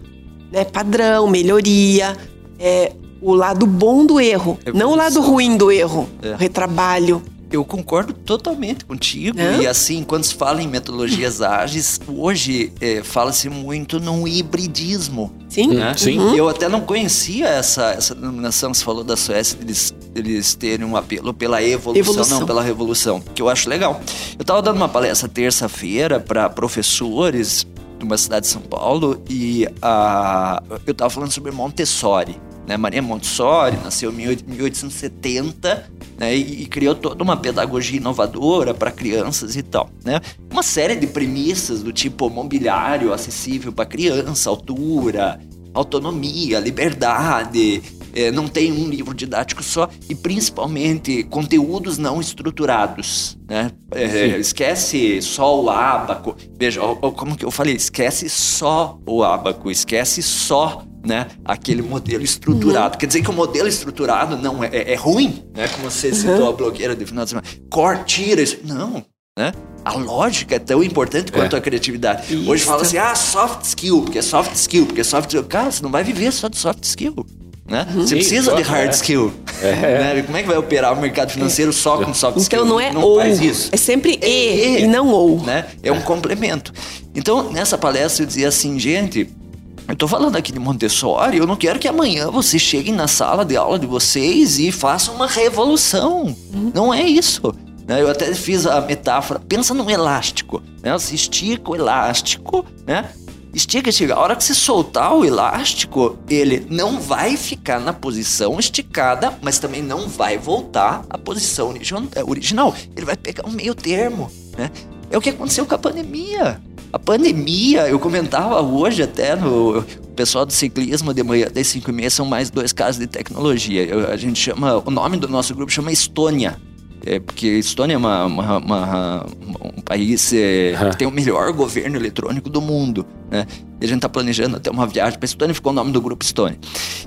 Né? Padrão, melhoria, é, o lado bom do erro, é não o lado ruim do erro. É. O retrabalho, eu concordo totalmente contigo. É? E assim, quando se fala em metodologias (laughs) ágeis, hoje é, fala-se muito no hibridismo. Sim. Né? Sim. Uhum. Eu até não conhecia essa, essa denominação que você falou da Suécia, eles, eles terem um apelo pela evolução, evolução, não pela revolução, que eu acho legal. Eu estava dando uma palestra terça-feira para professores de uma cidade de São Paulo e uh, eu estava falando sobre Montessori né? Maria Montessori nasceu em 1870 né? e, e criou toda uma pedagogia inovadora para crianças e tal. Né? Uma série de premissas do tipo mobiliário acessível para criança, altura, autonomia, liberdade, é, não tem um livro didático só e principalmente conteúdos não estruturados, né? É, esquece só o abaco. Veja, ó, ó, como que eu falei, esquece só o abaco, esquece só né, aquele modelo estruturado. Uhum. Quer dizer que o modelo estruturado não é, é, é ruim, né? Como você citou uhum. a blogueira de final de semana. Core, tira isso. Não, né? A lógica é tão importante quanto é. a criatividade. Isso. Hoje fala assim, ah, soft skill, porque é soft skill, porque é soft skill. Cara, você não vai viver só de soft skill. Né? Uhum. Você precisa Sim, de hard é. skill. É. Né? Como é que vai operar o mercado financeiro só com soft então, skill? Então não é não ou, faz isso. é sempre é e, e, não ou. Né? É um complemento. Então, nessa palestra eu dizia assim, gente, eu tô falando aqui de Montessori, eu não quero que amanhã vocês cheguem na sala de aula de vocês e façam uma revolução. Uhum. Não é isso. Né? Eu até fiz a metáfora, pensa num elástico. Né? Você estica o elástico, né? Estica, estica. A hora que você soltar o elástico, ele não vai ficar na posição esticada, mas também não vai voltar à posição original. Ele vai pegar um meio termo, né? É o que aconteceu com a pandemia. A pandemia, eu comentava hoje até no pessoal do ciclismo de manhã das 5 e meia são mais dois casos de tecnologia. Eu, a gente chama, o nome do nosso grupo chama Estônia. É porque Estônia é uma, uma, uma, um país é, que tem o melhor governo eletrônico do mundo, né? E a gente está planejando até uma viagem para Estônia, ficou o nome do grupo Estônia.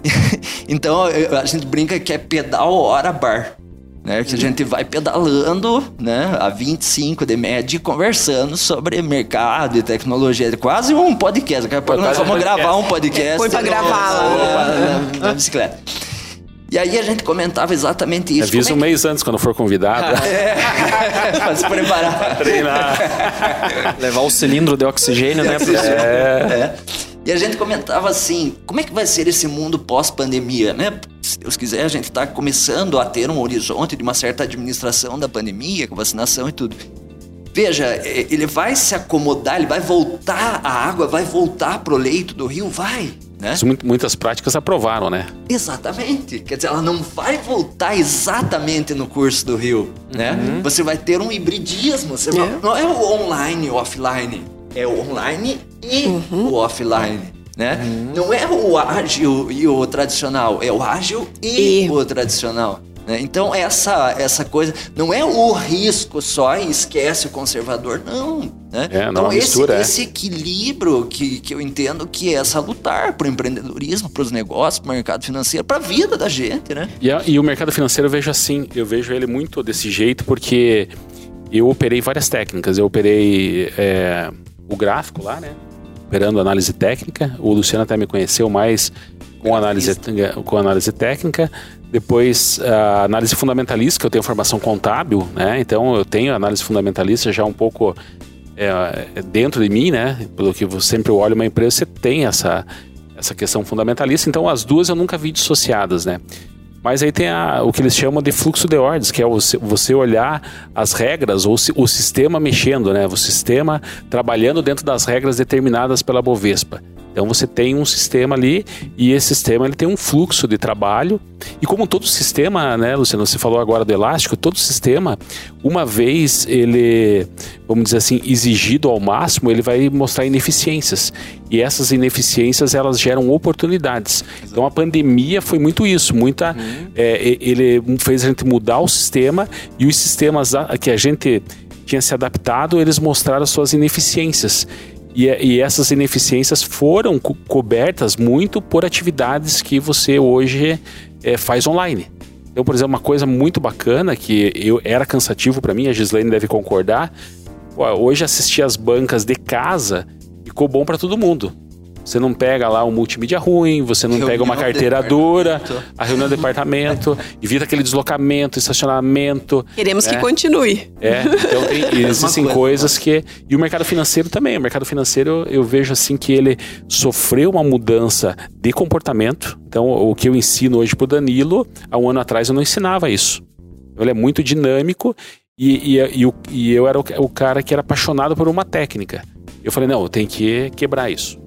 (laughs) então a gente brinca que é pedal hora bar né? Que a gente vai pedalando, né? A 25 de média conversando sobre mercado e tecnologia. Quase um podcast. Daqui a pouco nós vamos gravar um podcast. Foi para gravar lá. Na, na bicicleta. E aí a gente comentava exatamente isso. Avisa é um mês antes quando for convidado. (laughs) é, (laughs) pra se preparar. Pra treinar. (laughs) Levar o cilindro de oxigênio, né? É. é. E a gente comentava assim, como é que vai ser esse mundo pós-pandemia, né? Se Deus quiser, a gente está começando a ter um horizonte de uma certa administração da pandemia, com vacinação e tudo. Veja, é, ele vai se acomodar, ele vai voltar, a água vai voltar pro leito do rio, vai. Né? Isso muitas práticas aprovaram, né? Exatamente. Quer dizer, ela não vai voltar exatamente no curso do rio, né? Uhum. Você vai ter um hibridismo. Você é. Vai, não é o online e o offline é o online e uhum. o offline. Né? Uhum. Não é o ágil e o tradicional, é o ágil e, e. o tradicional. Né? Então, essa, essa coisa não é o risco só e esquece o conservador, não. Né? É, então, esse, mistura, esse é. equilíbrio que, que eu entendo que é salutar para o empreendedorismo, para os negócios, para o mercado financeiro, para a vida da gente. Né? E, a, e o mercado financeiro eu vejo assim, eu vejo ele muito desse jeito, porque eu operei várias técnicas. Eu operei. É o gráfico lá, né? Operando análise técnica. O Luciano até me conheceu mais com análise, com análise técnica. Depois, a análise fundamentalista, que eu tenho formação contábil, né? Então, eu tenho análise fundamentalista já um pouco é, dentro de mim, né? Pelo que você sempre olha uma empresa, você tem essa, essa questão fundamentalista. Então, as duas eu nunca vi dissociadas, né? Mas aí tem a, o que eles chamam de fluxo de ordens, que é você olhar as regras ou o sistema mexendo, né? O sistema trabalhando dentro das regras determinadas pela Bovespa. Então você tem um sistema ali e esse sistema ele tem um fluxo de trabalho e como todo sistema, né, Luciano, você falou agora do elástico, todo sistema, uma vez ele, vamos dizer assim, exigido ao máximo, ele vai mostrar ineficiências e essas ineficiências elas geram oportunidades. Então a pandemia foi muito isso, muita, uhum. é, ele fez a gente mudar o sistema e os sistemas que a gente tinha se adaptado, eles mostraram suas ineficiências. E, e essas ineficiências foram co cobertas muito por atividades que você hoje é, faz online. Então, por exemplo, uma coisa muito bacana que eu era cansativo para mim, a Gislaine deve concordar. Pô, hoje assistir as bancas de casa ficou bom para todo mundo. Você não pega lá um multimídia ruim, você não reunião pega uma carteira dura, a reunião do departamento, (laughs) evita aquele deslocamento, estacionamento. Queremos né? que continue. É, então tem, (laughs) existem coisas que. E o mercado financeiro também. O mercado financeiro eu vejo assim que ele sofreu uma mudança de comportamento. Então, o que eu ensino hoje pro Danilo, há um ano atrás eu não ensinava isso. Ele é muito dinâmico e, e, e, e eu era o, o cara que era apaixonado por uma técnica. Eu falei, não, eu tenho que quebrar isso.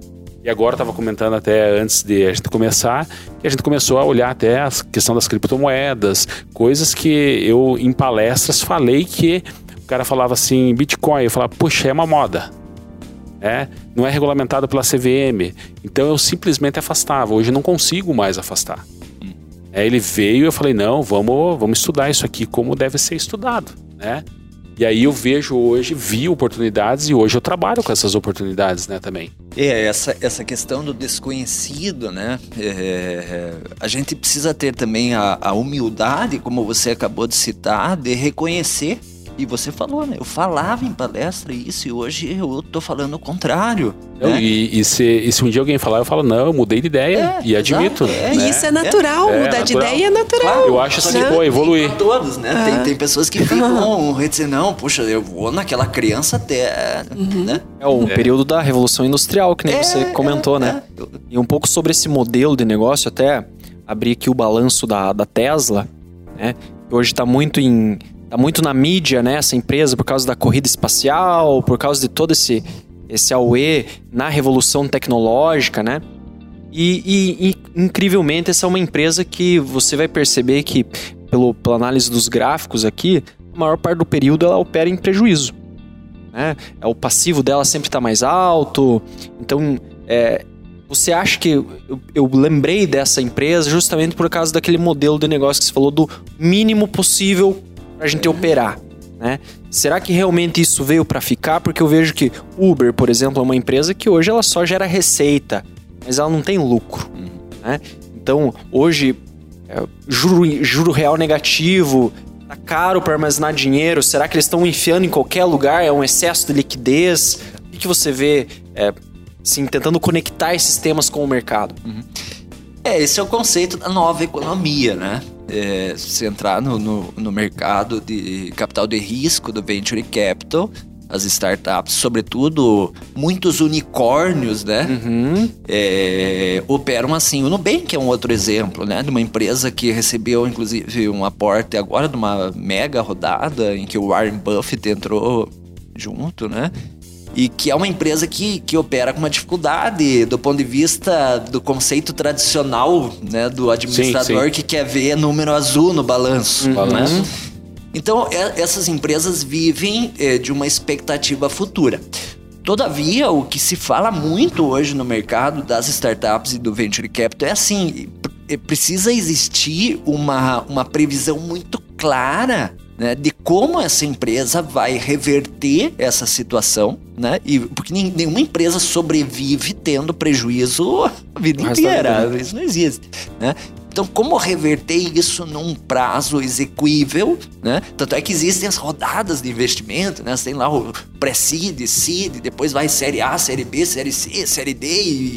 E agora estava comentando até antes de a gente começar, que a gente começou a olhar até a questão das criptomoedas, coisas que eu em palestras falei que o cara falava assim, Bitcoin, eu falava, puxa, é uma moda. É, não é regulamentado pela CVM. Então eu simplesmente afastava. Hoje não consigo mais afastar. Hum. É, ele veio e eu falei, não, vamos, vamos estudar isso aqui como deve ser estudado. Né? E aí eu vejo hoje, vi oportunidades e hoje eu trabalho com essas oportunidades, né, também. É, essa, essa questão do desconhecido, né? É, é, a gente precisa ter também a, a humildade, como você acabou de citar, de reconhecer e você falou, né? Eu falava em palestra isso e hoje eu tô falando o contrário. Né? e, e, se, e, se, um dia alguém falar, eu falo, não, eu mudei de ideia é, e admito. É, né? Isso é natural, é, mudar de ideia é natural. Claro, eu acho assim, pô, evoluir. todos, né? Tem, tem pessoas que ficam reticentes, não, puxa, eu vou naquela criança até. Uhum. Né? É o período da Revolução Industrial, que nem é, você comentou, né? É. E um pouco sobre esse modelo de negócio, até abrir aqui o balanço da, da Tesla, né? Hoje está muito em tá muito na mídia, né, essa empresa, por causa da corrida espacial, por causa de todo esse, esse AUE na revolução tecnológica, né? E, e, e, incrivelmente essa é uma empresa que você vai perceber que, pelo, pela análise dos gráficos aqui, a maior parte do período ela opera em prejuízo. Né? É, o passivo dela sempre está mais alto. Então, é, você acha que eu, eu, lembrei dessa empresa justamente por causa daquele modelo de negócio que você falou do mínimo possível para a gente operar. Né? Será que realmente isso veio para ficar? Porque eu vejo que Uber, por exemplo, é uma empresa que hoje ela só gera receita, mas ela não tem lucro. Né? Então, hoje, é, juro, juro real negativo, tá caro para armazenar dinheiro, será que eles estão enfiando em qualquer lugar? É um excesso de liquidez? O que, que você vê, é, assim, tentando conectar esses temas com o mercado? Uhum. É, esse é o conceito da nova economia, né? é, se entrar no, no, no, mercado de capital de risco do Venture Capital, as startups, sobretudo muitos unicórnios, né? Uhum. É, operam assim. O Nubank é um outro exemplo, né? De uma empresa que recebeu, inclusive, um aporte agora de uma mega rodada em que o Warren Buffett entrou junto, né? E que é uma empresa que, que opera com uma dificuldade do ponto de vista do conceito tradicional né, do administrador sim, sim. que quer ver número azul no balanço. Uhum. Né? Então, é, essas empresas vivem é, de uma expectativa futura. Todavia, o que se fala muito hoje no mercado das startups e do venture capital é assim: precisa existir uma, uma previsão muito clara né, de como essa empresa vai reverter essa situação, né? E porque nenhuma empresa sobrevive tendo prejuízo a vida inteira, isso não existe, né? Então, como reverter isso num prazo execuível, né? Tanto é que existem as rodadas de investimento, né? Você tem lá o pré-seed, seed, depois vai série A, série B, série C, série D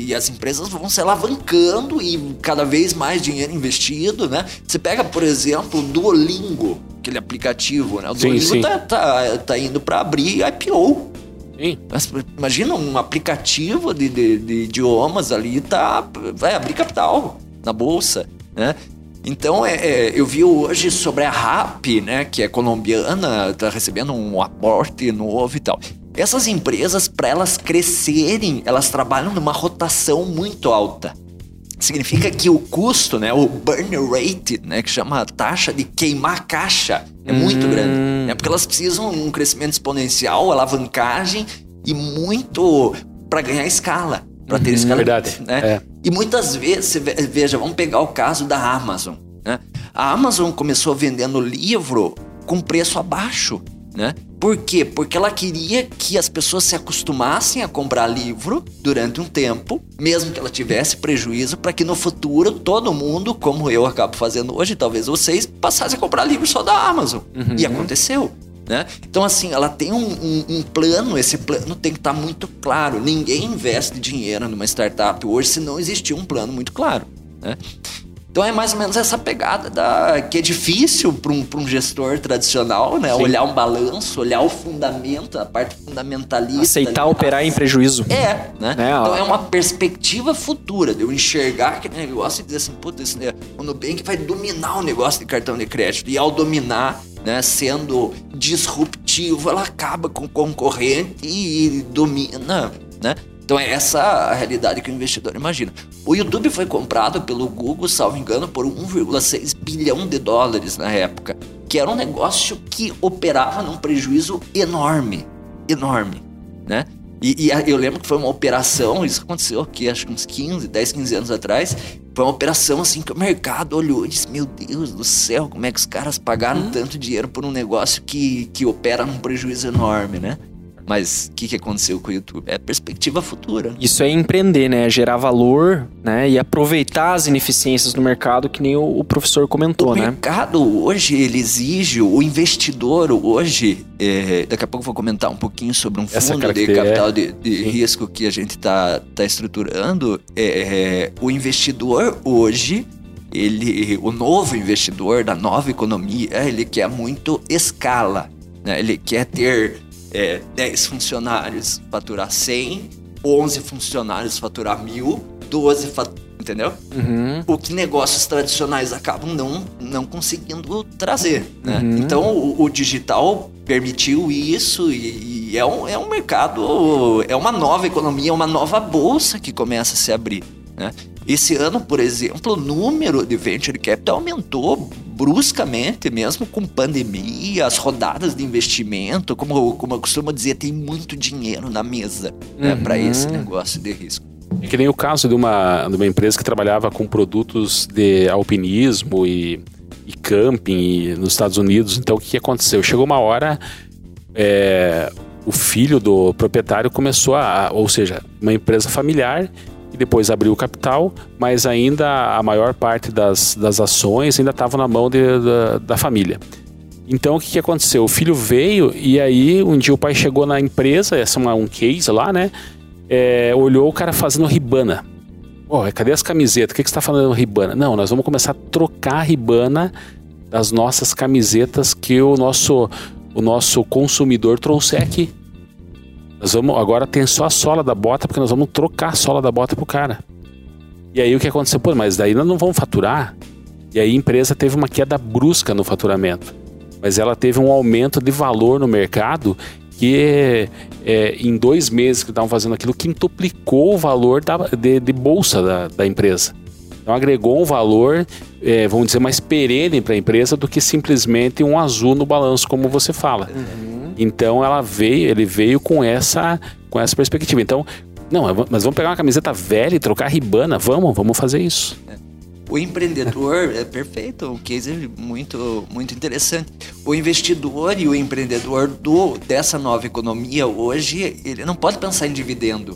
e as empresas vão se alavancando e cada vez mais dinheiro investido, né? Você pega, por exemplo, o Duolingo, aquele aplicativo, né? O Duolingo sim, sim. Tá, tá, tá indo para abrir IPO. Sim. Mas, imagina um aplicativo de, de, de idiomas ali tá vai abrir capital na bolsa né? Então, é, é, eu vi hoje sobre a RAP, né, que é colombiana, está recebendo um aporte novo e tal. Essas empresas, para elas crescerem, elas trabalham numa rotação muito alta. Significa que o custo, né, o burn rate, né, que chama a taxa de queimar caixa, é muito hum. grande. É porque elas precisam de um crescimento exponencial, alavancagem e muito para ganhar escala para ter uhum, escalabilidade. Né? É. E muitas vezes, veja, vamos pegar o caso da Amazon. Né? A Amazon começou vendendo livro com preço abaixo. Né? Por quê? Porque ela queria que as pessoas se acostumassem a comprar livro durante um tempo, mesmo que ela tivesse prejuízo, para que no futuro todo mundo, como eu acabo fazendo hoje, talvez vocês, passassem a comprar livro só da Amazon. Uhum. E aconteceu. Né? Então, assim, ela tem um, um, um, plano, esse plano tem que estar tá muito claro. Ninguém investe dinheiro numa startup hoje se não existir um plano muito claro. Né? Então é mais ou menos essa pegada da, que é difícil para um, um gestor tradicional, né? Sim. Olhar um balanço, olhar o fundamento, a parte fundamentalista. Aceitar ali, operar em prejuízo. É, né? É, então é uma perspectiva futura de eu enxergar aquele negócio e dizer assim, puta, esse, o Nubank vai dominar o negócio de cartão de crédito. E ao dominar, né, sendo disruptivo, ela acaba com o concorrente e domina, né? Então é essa a realidade que o investidor imagina. O YouTube foi comprado pelo Google, salvo engano, por 1,6 bilhão de dólares na época, que era um negócio que operava num prejuízo enorme, enorme, né? E, e, eu lembro que foi uma operação, isso aconteceu aqui, acho que uns 15, 10, 15 anos atrás. Foi uma operação assim que o mercado olhou e disse: Meu Deus do céu, como é que os caras pagaram hum. tanto dinheiro por um negócio que, que opera num prejuízo enorme, né? Mas o que, que aconteceu com o YouTube? É perspectiva futura. Isso é empreender, né? Gerar valor, né? E aproveitar as ineficiências do mercado, que nem o, o professor comentou, o né? O mercado hoje, ele exige, o investidor hoje, é, daqui a pouco eu vou comentar um pouquinho sobre um fundo de capital de, de risco que a gente está tá estruturando. É, é, o investidor hoje, ele, o novo investidor da nova economia, ele quer muito escala. Né? Ele quer ter é, 10 funcionários faturar 100, 11 funcionários faturar mil, 12 faturar entendeu? Uhum. O que negócios tradicionais acabam não, não conseguindo trazer, né? Uhum. Então o, o, digital permitiu isso e, e, é, um, é um mercado, é uma nova economia, uma nova bolsa que começa a se abrir, né? Esse ano, por exemplo, o número de venture capital aumentou bruscamente, mesmo com pandemia, as rodadas de investimento, como, como eu costumo dizer, tem muito dinheiro na mesa né, uhum. para esse negócio de risco. É que nem o caso de uma, de uma empresa que trabalhava com produtos de alpinismo e, e camping e, nos Estados Unidos. Então, o que aconteceu? Chegou uma hora, é, o filho do proprietário começou a, ou seja, uma empresa familiar depois abriu o capital, mas ainda a maior parte das, das ações ainda estava na mão de, da, da família. Então o que, que aconteceu? O filho veio e aí um dia o pai chegou na empresa, essa é uma, um case lá, né? É, olhou o cara fazendo ribana. Oh, cadê as camisetas? O que, que você está falando ribana? Não, nós vamos começar a trocar a ribana das nossas camisetas que o nosso, o nosso consumidor trouxer aqui. Nós vamos, agora tem só a sola da bota, porque nós vamos trocar a sola da bota pro cara. E aí o que aconteceu? Pô, mas daí nós não vamos faturar. E aí a empresa teve uma queda brusca no faturamento. Mas ela teve um aumento de valor no mercado que é, em dois meses que estavam fazendo aquilo, quintuplicou o valor da, de, de bolsa da, da, empresa. Então agregou um valor, é, vamos dizer, mais perene para a empresa do que simplesmente um azul no balanço, como você fala. Uhum. Então ela veio, ele veio com essa, com essa perspectiva. Então, não, mas vamos pegar uma camiseta velha e trocar ribana, vamos, vamos fazer isso. O empreendedor é perfeito, o case é muito, muito interessante. O investidor e o empreendedor do, dessa nova economia hoje, ele não pode pensar em dividendo.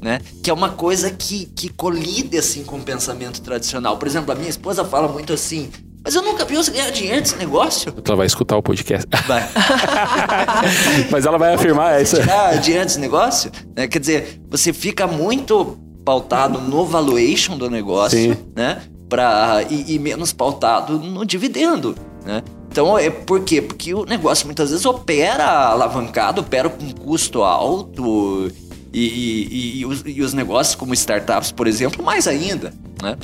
Né? Que é uma coisa que, que colide assim com o pensamento tradicional. Por exemplo, a minha esposa fala muito assim: mas eu nunca vi você ganhar dinheiro desse negócio. Ela vai escutar o podcast. Vai. (laughs) Mas ela vai afirmar essa. Tirar dinheiro desse negócio? Né? Quer dizer, você fica muito pautado no valuation do negócio, Sim. né? Pra, e, e, menos pautado no dividendo, né? Então, é por quê? Porque o negócio muitas vezes opera alavancado, opera com custo alto e, e, e, os, e os negócios como startups, por exemplo, mais ainda, né?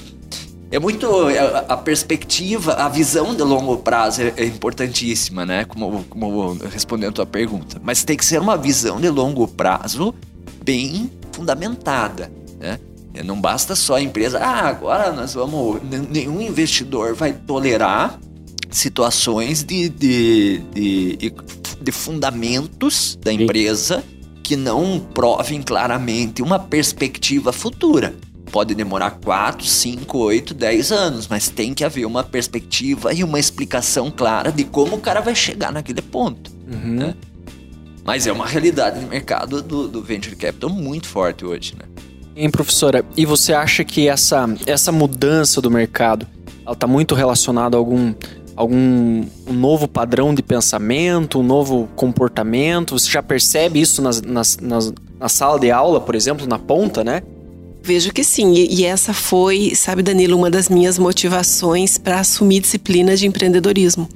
É muito. É, a perspectiva, a visão de longo prazo é, é importantíssima, né? Como, como respondendo a tua pergunta. Mas tem que ser uma visão de longo prazo bem fundamentada, né? Não basta só a empresa, ah, agora nós vamos. Nenhum investidor vai tolerar situações de, de, de, de fundamentos da empresa que não provem claramente uma perspectiva futura. Pode demorar 4, 5, 8, 10 anos, mas tem que haver uma perspectiva e uma explicação clara de como o cara vai chegar naquele ponto. Uhum. Né? Mas é uma realidade de mercado do, do venture capital muito forte hoje, né? Hein, professora, e você acha que essa, essa mudança do mercado ela está muito relacionada a algum, algum um novo padrão de pensamento, um novo comportamento? Você já percebe isso nas, nas, nas, na sala de aula, por exemplo, na ponta, né? Vejo que sim, e essa foi, sabe, Danilo, uma das minhas motivações para assumir disciplina de empreendedorismo.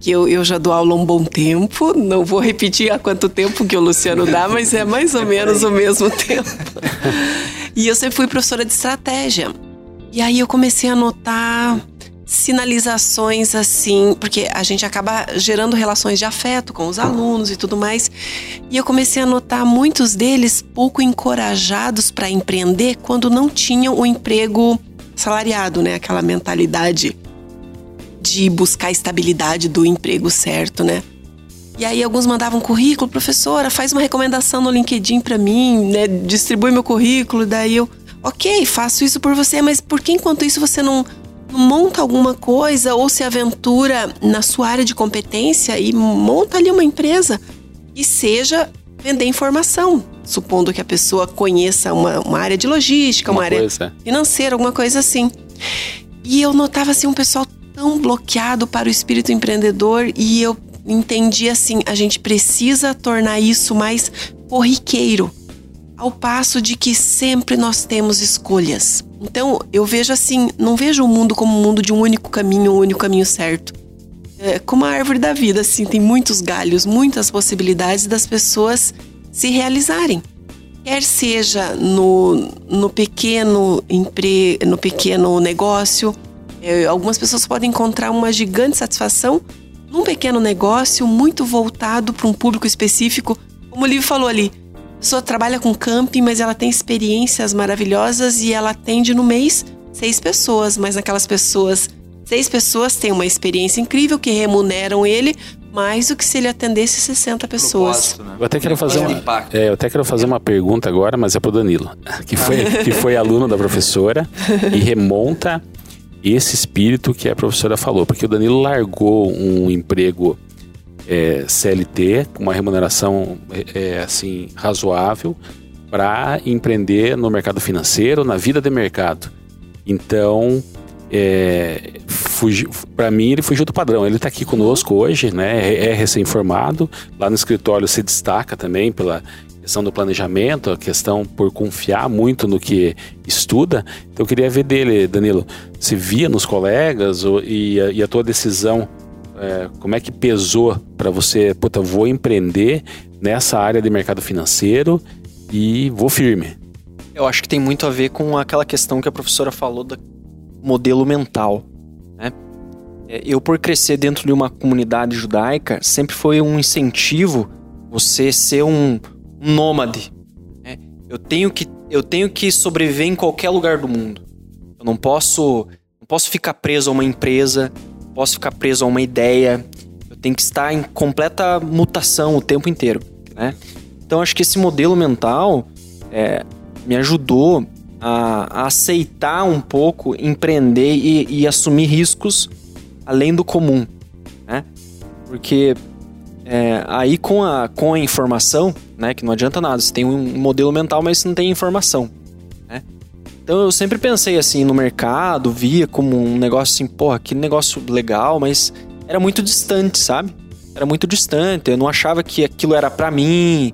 Que eu, eu já dou aula há um bom tempo, não vou repetir há quanto tempo que o Luciano dá, mas é mais ou (laughs) menos o mesmo tempo. E eu sempre fui professora de estratégia. E aí eu comecei a notar sinalizações assim, porque a gente acaba gerando relações de afeto com os alunos e tudo mais. E eu comecei a notar muitos deles pouco encorajados para empreender quando não tinham o emprego salariado, né? Aquela mentalidade de buscar a estabilidade do emprego certo, né? E aí alguns mandavam currículo, professora, faz uma recomendação no LinkedIn para mim, né? Distribui meu currículo, daí eu, ok, faço isso por você, mas por que enquanto isso você não monta alguma coisa ou se aventura na sua área de competência e monta ali uma empresa e seja vender informação, supondo que a pessoa conheça uma, uma área de logística, uma, uma área coisa. financeira, alguma coisa assim. E eu notava assim um pessoal tão bloqueado para o espírito empreendedor e eu entendi assim, a gente precisa tornar isso mais corriqueiro, ao passo de que sempre nós temos escolhas. Então, eu vejo assim, não vejo o mundo como um mundo de um único caminho, um único caminho certo. É como a árvore da vida, assim, tem muitos galhos, muitas possibilidades das pessoas se realizarem. Quer seja no, no pequeno empre, no pequeno negócio, é, algumas pessoas podem encontrar uma gigante satisfação num pequeno negócio muito voltado para um público específico, como o livro falou ali, pessoa trabalha com camping, mas ela tem experiências maravilhosas e ela atende no mês seis pessoas, mas aquelas pessoas, seis pessoas têm uma experiência incrível que remuneram ele mais do que se ele atendesse 60 pessoas. Né? Eu até quero fazer uma, é, eu até quero fazer uma pergunta agora, mas é pro Danilo, que foi, que foi aluno da professora (laughs) e remonta esse espírito que a professora falou, porque o Danilo largou um emprego é, CLT, com uma remuneração é, é assim razoável, para empreender no mercado financeiro, na vida de mercado. Então, é, para mim, ele fugiu do padrão. Ele está aqui conosco hoje, né? É, é recém-formado. Lá no escritório se destaca também pela questão do planejamento, a questão por confiar muito no que estuda. Então, eu queria ver dele, Danilo, se via nos colegas ou, e, a, e a tua decisão é, como é que pesou para você, puta, vou empreender nessa área de mercado financeiro e vou firme? Eu acho que tem muito a ver com aquela questão que a professora falou do modelo mental. Né? É, eu, por crescer dentro de uma comunidade judaica, sempre foi um incentivo você ser um, nômade. Né? Eu, tenho que, eu tenho que sobreviver em qualquer lugar do mundo. Eu não posso, não posso ficar preso a uma empresa, posso ficar preso a uma ideia, eu tenho que estar em completa mutação o tempo inteiro, né? Então acho que esse modelo mental é, me ajudou a, a, aceitar um pouco, empreender e, e, assumir riscos além do comum, né? Porque é, aí com a, com a informação, né, que não adianta nada, você tem um modelo mental, mas não tem informação. Então eu sempre pensei assim no mercado, via como um negócio assim, porra, que negócio legal, mas era muito distante, sabe? Era muito distante. Eu não achava que aquilo era para mim.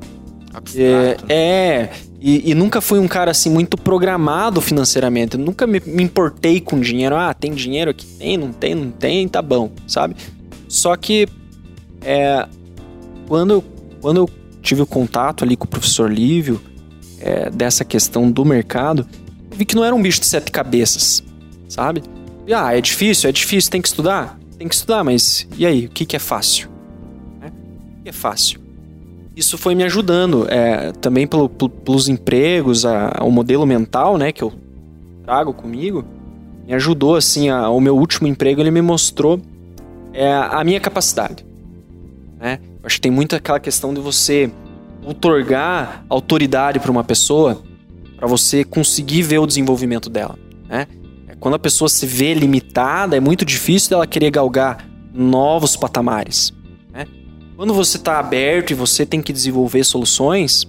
É, é e, e, nunca fui um cara assim muito programado financeiramente. Eu nunca me, me, importei com dinheiro. Ah, tem dinheiro aqui? Tem, não tem, não tem, tá bom, sabe? Só que é, quando, quando eu tive o contato ali com o professor Lívio é, dessa questão do mercado, vi que não era um bicho de sete cabeças, sabe? E, ah, é difícil, é difícil, tem que estudar? Tem que estudar, mas e aí? O que, que é fácil? É? O que é fácil? Isso foi me ajudando, é, também pelo, pelos empregos, a, o modelo mental, né, que eu trago comigo, me ajudou, assim, a, o meu último emprego, ele me mostrou é, a minha capacidade, né? Acho que tem muito aquela questão de você otorgar autoridade para uma pessoa para você conseguir ver o desenvolvimento dela, né? É, quando a pessoa se vê limitada, é muito difícil dela querer galgar novos patamares. Né? Quando você está aberto e você tem que desenvolver soluções,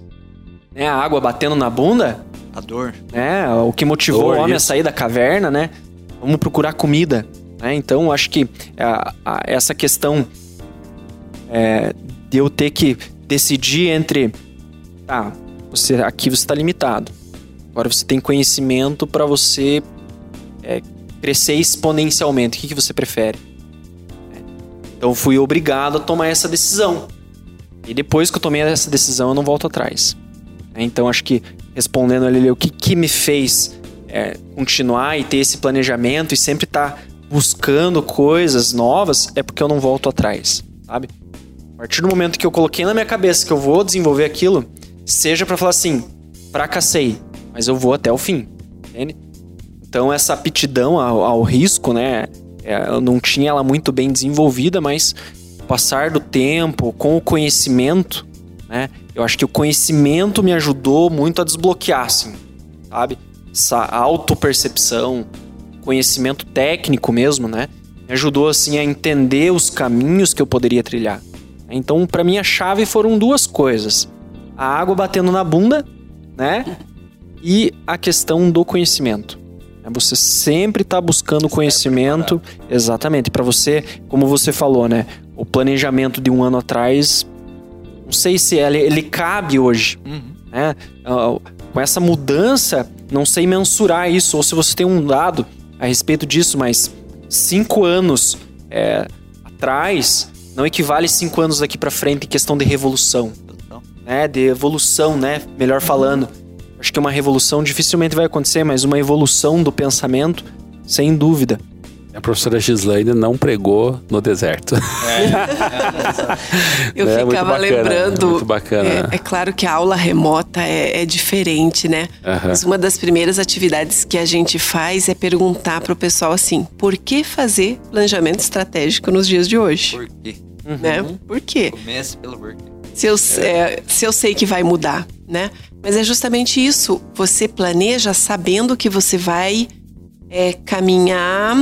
né? a água batendo na bunda, a dor, né? o que motivou dor, o homem isso. a sair da caverna, né? Vamos procurar comida. Né? Então, acho que a, a, essa questão é, de eu ter que decidir entre, tá, você aqui você está limitado. Agora você tem conhecimento para você é, crescer exponencialmente. O que, que você prefere? Então fui obrigado a tomar essa decisão. E depois que eu tomei essa decisão, eu não volto atrás. Então acho que respondendo ali o que, que me fez é, continuar e ter esse planejamento e sempre estar tá buscando coisas novas é porque eu não volto atrás, sabe? A partir do momento que eu coloquei na minha cabeça que eu vou desenvolver aquilo, seja para falar assim, fracassei, mas eu vou até o fim, entende? Então essa aptidão ao, ao risco, né? É, eu não tinha ela muito bem desenvolvida, mas passar do tempo, com o conhecimento, né? Eu acho que o conhecimento me ajudou muito a desbloquear, assim, sabe? Essa autopercepção, conhecimento técnico mesmo, né? Me ajudou, assim, a entender os caminhos que eu poderia trilhar. Então, para mim, a chave foram duas coisas: a água batendo na bunda, né? E a questão do conhecimento. É você sempre está buscando conhecimento, exatamente. Para você, como você falou, né? O planejamento de um ano atrás, não sei se ele, ele cabe hoje, uhum. né? Uh, com essa mudança, não sei mensurar isso ou se você tem um dado a respeito disso, mas cinco anos é, atrás não equivale cinco anos daqui para frente em questão de revolução, né? De evolução, né? Melhor falando. Acho que uma revolução dificilmente vai acontecer, mas uma evolução do pensamento, sem dúvida. A professora Gislaine não pregou no deserto. É, (laughs) Eu é, ficava bacana, lembrando. Muito bacana. É, é, claro que a aula remota é, é diferente, né? Uhum. Mas uma das primeiras atividades que a gente faz é perguntar para o pessoal assim: por que fazer planejamento estratégico nos dias de hoje? Por quê? Uhum. Né? Por quê? Comece pelo porquê. Se eu, é, se eu sei que vai mudar, né? Mas é justamente isso. Você planeja sabendo que você vai é, caminhar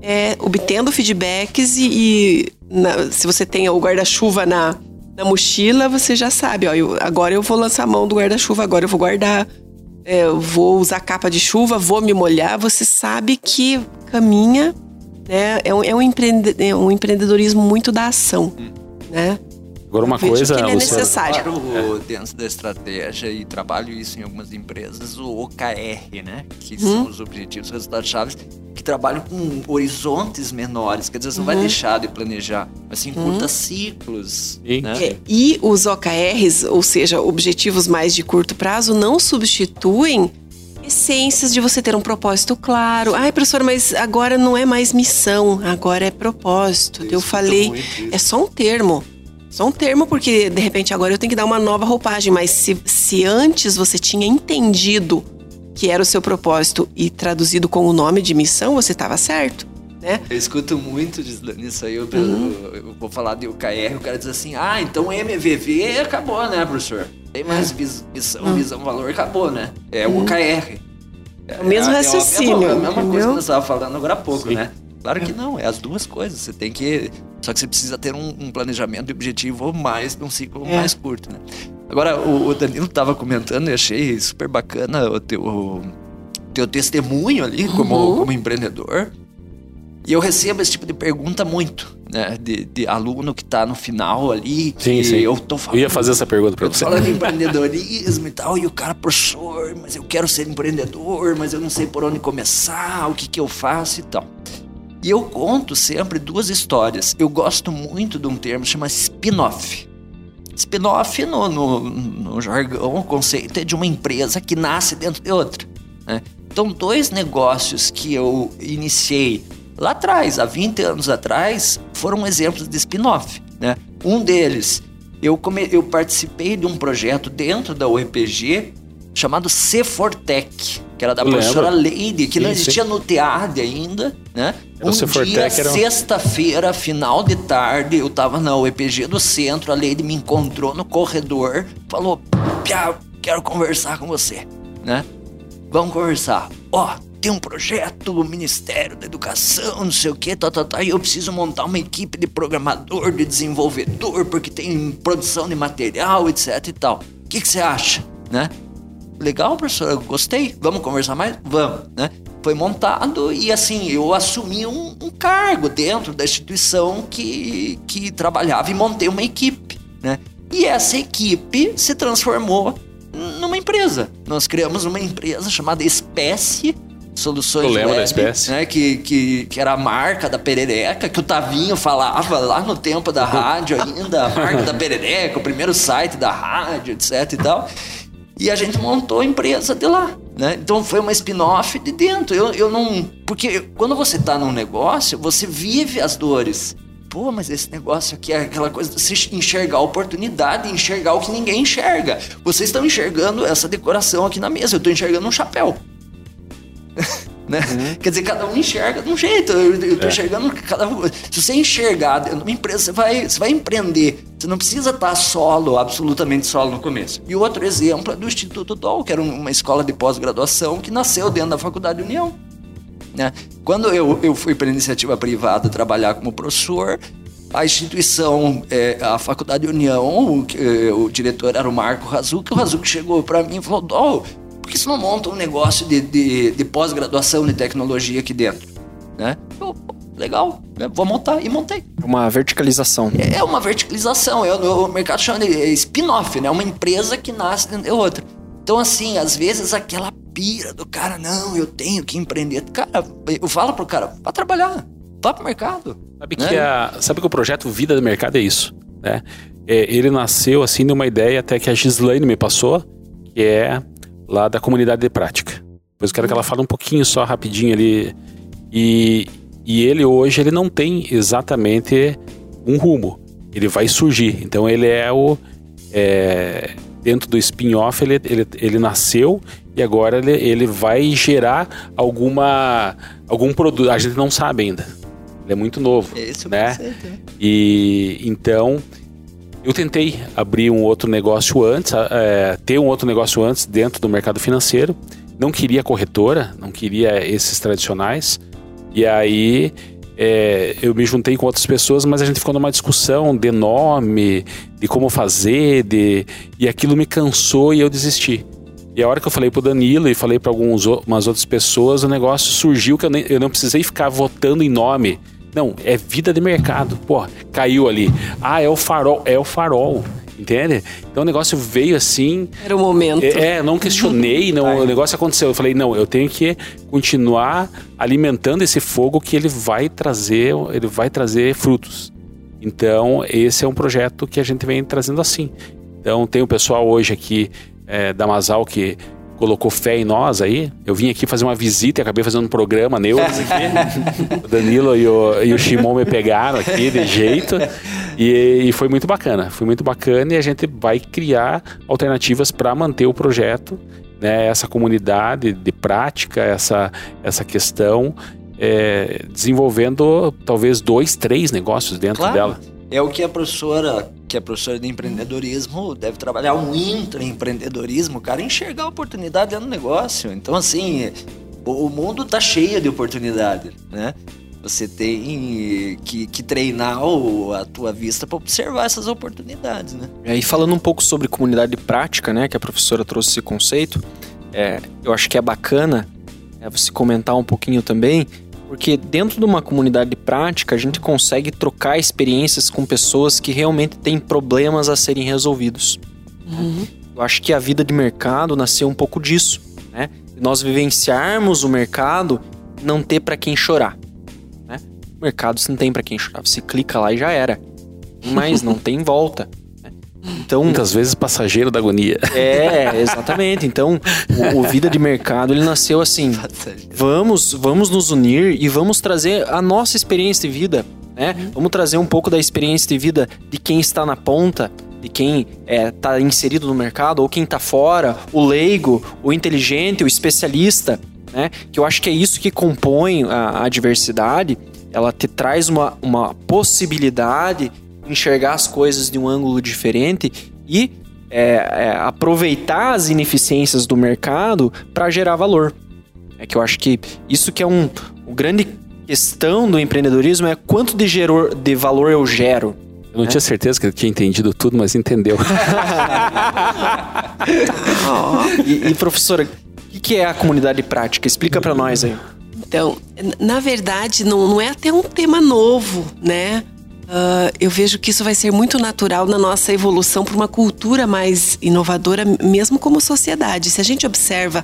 é, obtendo feedbacks e, e na, se você tem o guarda-chuva na, na mochila, você já sabe, ó, eu, agora eu vou lançar a mão do guarda-chuva, agora eu vou guardar, é, vou usar capa de chuva, vou me molhar. Você sabe que caminha, né? É um, é um, empreende, é um empreendedorismo muito da ação, né? Agora uma coisa, que ele é necessário. Claro, dentro da estratégia e trabalho isso em algumas empresas, o OKR, né? Que hum. são os objetivos, resultados chaves, que trabalham com horizontes menores, quer dizer, você não vai uhum. deixar de planejar, mas sim uhum. curta ciclos. Né? É, e os OKRs, ou seja, objetivos mais de curto prazo, não substituem essências de você ter um propósito claro. Ai, professor, mas agora não é mais missão, agora é propósito. Eu, eu falei, é só um termo. Só um termo, porque de repente agora eu tenho que dar uma nova roupagem, mas se, se antes você tinha entendido que era o seu propósito e traduzido com o nome de missão, você estava certo. Né? Eu escuto muito nisso aí, eu, uhum. eu, eu, vou falar de UKR, o cara diz assim, ah, então MVV acabou, né, professor? Tem mais missão, uhum. visão, valor, acabou, né? É o UKR. É, o mesmo é, raciocínio. É a mesma coisa que nós estávamos falando agora há pouco, Sim. né? Claro que não, é as duas coisas. Você tem que. Só que você precisa ter um, um planejamento e objetivo mais num ciclo é. mais curto, né? Agora, o, o Danilo estava comentando e achei super bacana o teu, o teu testemunho ali como, uhum. como empreendedor. E eu recebo esse tipo de pergunta muito, né? De, de aluno que está no final ali. sim, sim. Eu tô falando. Eu ia fazer essa pergunta para você. falando em empreendedorismo e tal, e o cara, professor, mas eu quero ser empreendedor, mas eu não sei por onde começar, o que, que eu faço e tal. E eu conto sempre duas histórias. Eu gosto muito de um termo que chama spin-off. Spin-off, no, no, no, jargão, o conceito é de uma empresa que nasce dentro de outra. Né? Então, dois negócios que eu iniciei lá atrás, há 20 anos atrás, foram exemplos de spin-off. Né? Um deles, eu, come, eu participei de um projeto dentro da UEPG chamado C4Tech, que era da eu professora lembro. Leide, que sim, não existia sim. no TEAD ainda, né? Um dia, era... sexta-feira, final de tarde, eu tava na UEPG do centro, a Leide me encontrou no corredor, falou, Pia, quero conversar com você, né? Vamos conversar. Ó, oh, tem um projeto do Ministério da Educação, não sei o que, tá, tá, tá, e eu preciso montar uma equipe de programador, de desenvolvedor, porque tem produção de material, etc e tal. O que você acha, né? Legal, professor, eu gostei, vamos conversar mais? Vamos, né? Foi montado e assim, eu assumi um, um cargo dentro da instituição que, que trabalhava e montei uma equipe, né? E essa equipe se transformou numa empresa. Nós criamos uma empresa chamada Espécie Soluções Eu lembro Web, da Espécie. Né, que, que, que era a marca da perereca, que o Tavinho falava lá no tempo da rádio ainda, a marca da perereca, o primeiro site da rádio, etc e tal. E a gente montou a empresa de lá, né? Então foi uma spin-off de dentro. Eu, eu não... Porque quando você está num negócio, você vive as dores. Pô, mas esse negócio aqui é aquela coisa de se enxergar a oportunidade, enxergar o que ninguém enxerga. Vocês estão enxergando essa decoração aqui na mesa, eu estou enxergando um chapéu. (laughs) né? Uhum. Quer dizer, cada um enxerga de um jeito. Eu, tô é. enxergando cada. Se você enxergar uma empresa, você vai, você vai empreender. Você não precisa estar solo, absolutamente solo no começo. E outro exemplo é do Instituto DOL, que era uma escola de pós-graduação que nasceu dentro da Faculdade União. Né? Quando eu, eu fui para iniciativa privada trabalhar como professor, a instituição, é, a Faculdade União, o, o, diretor era o Marco Razuc, o Razuc chegou para mim e falou: Dol, por que você não monta um negócio de, de, de pós-graduação de tecnologia aqui dentro? Né? Eu, legal, né? vou montar. E montei. Uma verticalização. É, é uma verticalização. É, o mercado chama de spin-off, né? Uma empresa que nasce dentro de outra. Então, assim, às vezes aquela pira do cara, não, eu tenho que empreender. Cara, eu falo pro cara, vá trabalhar, vá pro mercado. Sabe, né? que, a, sabe que o projeto Vida do Mercado é isso, né? É, ele nasceu, assim, de uma ideia até que a Gislaine me passou, que é lá da comunidade de prática. Depois eu quero que ela fale um pouquinho só rapidinho ali. E, e ele hoje ele não tem exatamente um rumo. Ele vai surgir. Então ele é o. É, dentro do spin-off ele, ele, ele nasceu e agora ele, ele vai gerar alguma algum produto. A gente não sabe ainda. Ele é muito novo. Né? Conceito, né? E então eu tentei abrir um outro negócio antes, é, ter um outro negócio antes dentro do mercado financeiro. Não queria corretora, não queria esses tradicionais. E aí é, eu me juntei com outras pessoas, mas a gente ficou numa discussão de nome, de como fazer, de e aquilo me cansou e eu desisti. E a hora que eu falei pro Danilo e falei para algumas outras pessoas, o negócio surgiu que eu, nem, eu não precisei ficar votando em nome. Não, é vida de mercado. Pô, caiu ali. Ah, é o farol. É o farol. Entende? Então o negócio veio assim. Era o momento. É, é não questionei, não, o negócio aconteceu. Eu falei, não, eu tenho que continuar alimentando esse fogo que ele vai trazer, ele vai trazer frutos. Então, esse é um projeto que a gente vem trazendo assim. Então, tem o pessoal hoje aqui é, da Masal que colocou fé em nós aí. Eu vim aqui fazer uma visita e acabei fazendo um programa neuro (laughs) aqui. o Danilo e o, e o Shimon me pegaram aqui de jeito. E, e, foi muito bacana. Foi muito bacana e a gente vai criar alternativas para manter o projeto, né? Essa comunidade de prática, essa, essa questão. É, desenvolvendo talvez dois, três negócios dentro claro. dela. É o que a professora, que é professora de empreendedorismo, deve trabalhar um intraempreendedorismo, cara, enxergar a oportunidade dentro do negócio. Então, assim, o mundo tá cheio de oportunidade, né? Você tem que, que treinar o, a tua vista para observar essas oportunidades, né? E aí, falando um pouco sobre comunidade prática, né, que a professora trouxe esse conceito, é, eu acho que é bacana é, você comentar um pouquinho também porque dentro de uma comunidade prática, a gente consegue trocar experiências com pessoas que realmente têm problemas a serem resolvidos. Uhum. Eu acho que a vida de mercado nasceu um pouco disso, né? Nós vivenciarmos o mercado não ter para quem chorar. Né? O mercado você não tem para quem chorar. Você clica lá e já era. Mas não (laughs) tem volta. Então, Muitas vezes passageiro da agonia. É, exatamente. Então, o, o, Vida de Mercado, ele nasceu assim, vamos, vamos nos unir e vamos trazer a nossa experiência de vida, né? Uhum. Vamos trazer um pouco da experiência de vida de quem está na ponta, de quem está é, inserido no mercado, ou quem está fora, o leigo, o inteligente, o especialista, né? Que eu acho que é isso que compõe a, a diversidade. Ela te traz uma, uma possibilidade enxergar as coisas de um ângulo diferente e é, é, aproveitar as ineficiências do mercado para gerar valor. É que eu acho que isso que é um, um grande questão do empreendedorismo é quanto de, geror, de valor eu gero. Eu não tinha certeza que ele tinha entendido tudo, mas entendeu. (laughs) e, e, professora, o que é a comunidade prática? Explica para nós aí. Então, na verdade, não, não é até um tema novo, né? Uh, eu vejo que isso vai ser muito natural na nossa evolução para uma cultura mais inovadora, mesmo como sociedade. Se a gente observa,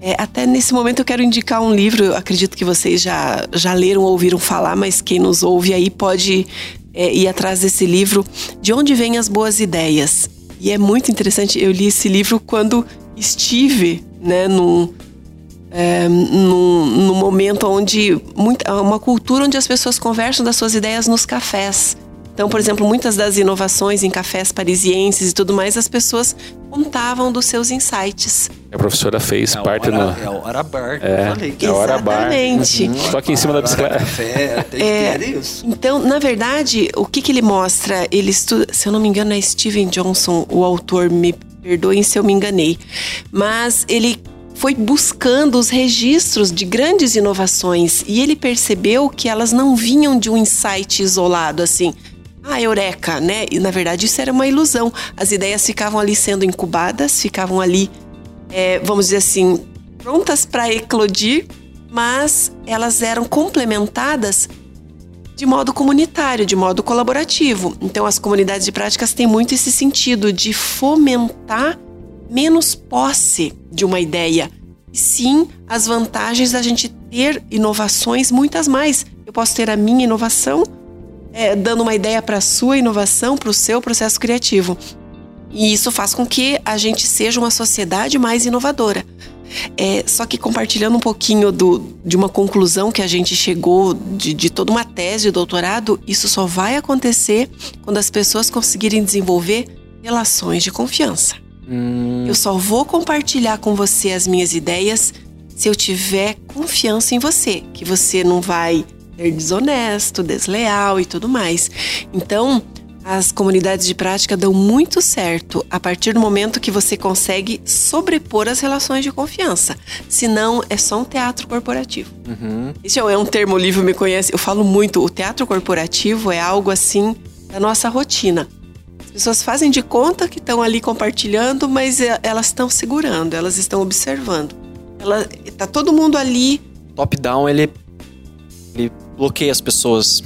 é, até nesse momento eu quero indicar um livro, eu acredito que vocês já, já leram ou ouviram falar, mas quem nos ouve aí pode é, ir atrás desse livro, De Onde Vêm as Boas Ideias. E é muito interessante, eu li esse livro quando estive né, num, é, num, num, momento onde muita, uma cultura onde as pessoas conversam das suas ideias nos cafés. Então, por exemplo, muitas das inovações em cafés parisienses e tudo mais, as pessoas contavam dos seus insights. A professora fez é parte hora, no. É a hora bar, é, falei. É a hora bar. Exatamente. Uhum. Só que em cima da bicicleta. Café, tem é, isso. Então, na verdade, o que, que ele mostra? Ele estuda, se eu não me engano, é Steven Johnson, o autor, me perdoem se eu me enganei. Mas ele foi buscando os registros de grandes inovações e ele percebeu que elas não vinham de um insight isolado assim a eureka, né? E na verdade isso era uma ilusão. As ideias ficavam ali sendo incubadas, ficavam ali, é, vamos dizer assim, prontas para eclodir, mas elas eram complementadas de modo comunitário, de modo colaborativo. Então as comunidades de práticas têm muito esse sentido de fomentar menos posse de uma ideia, e sim as vantagens da gente ter inovações, muitas mais. Eu posso ter a minha inovação é, dando uma ideia para a sua inovação, para o seu processo criativo. E isso faz com que a gente seja uma sociedade mais inovadora. É, só que compartilhando um pouquinho do, de uma conclusão que a gente chegou de, de toda uma tese de doutorado, isso só vai acontecer quando as pessoas conseguirem desenvolver relações de confiança. Hum. Eu só vou compartilhar com você as minhas ideias se eu tiver confiança em você, que você não vai ser desonesto, desleal e tudo mais. Então, as comunidades de prática dão muito certo a partir do momento que você consegue sobrepor as relações de confiança. Senão, é só um teatro corporativo. Uhum. Isso é um termo, o livro me conhece. Eu falo muito, o teatro corporativo é algo assim da nossa rotina. As pessoas fazem de conta que estão ali compartilhando, mas é, elas estão segurando, elas estão observando. Ela, tá todo mundo ali. Top-down, ele, ele bloqueia as pessoas.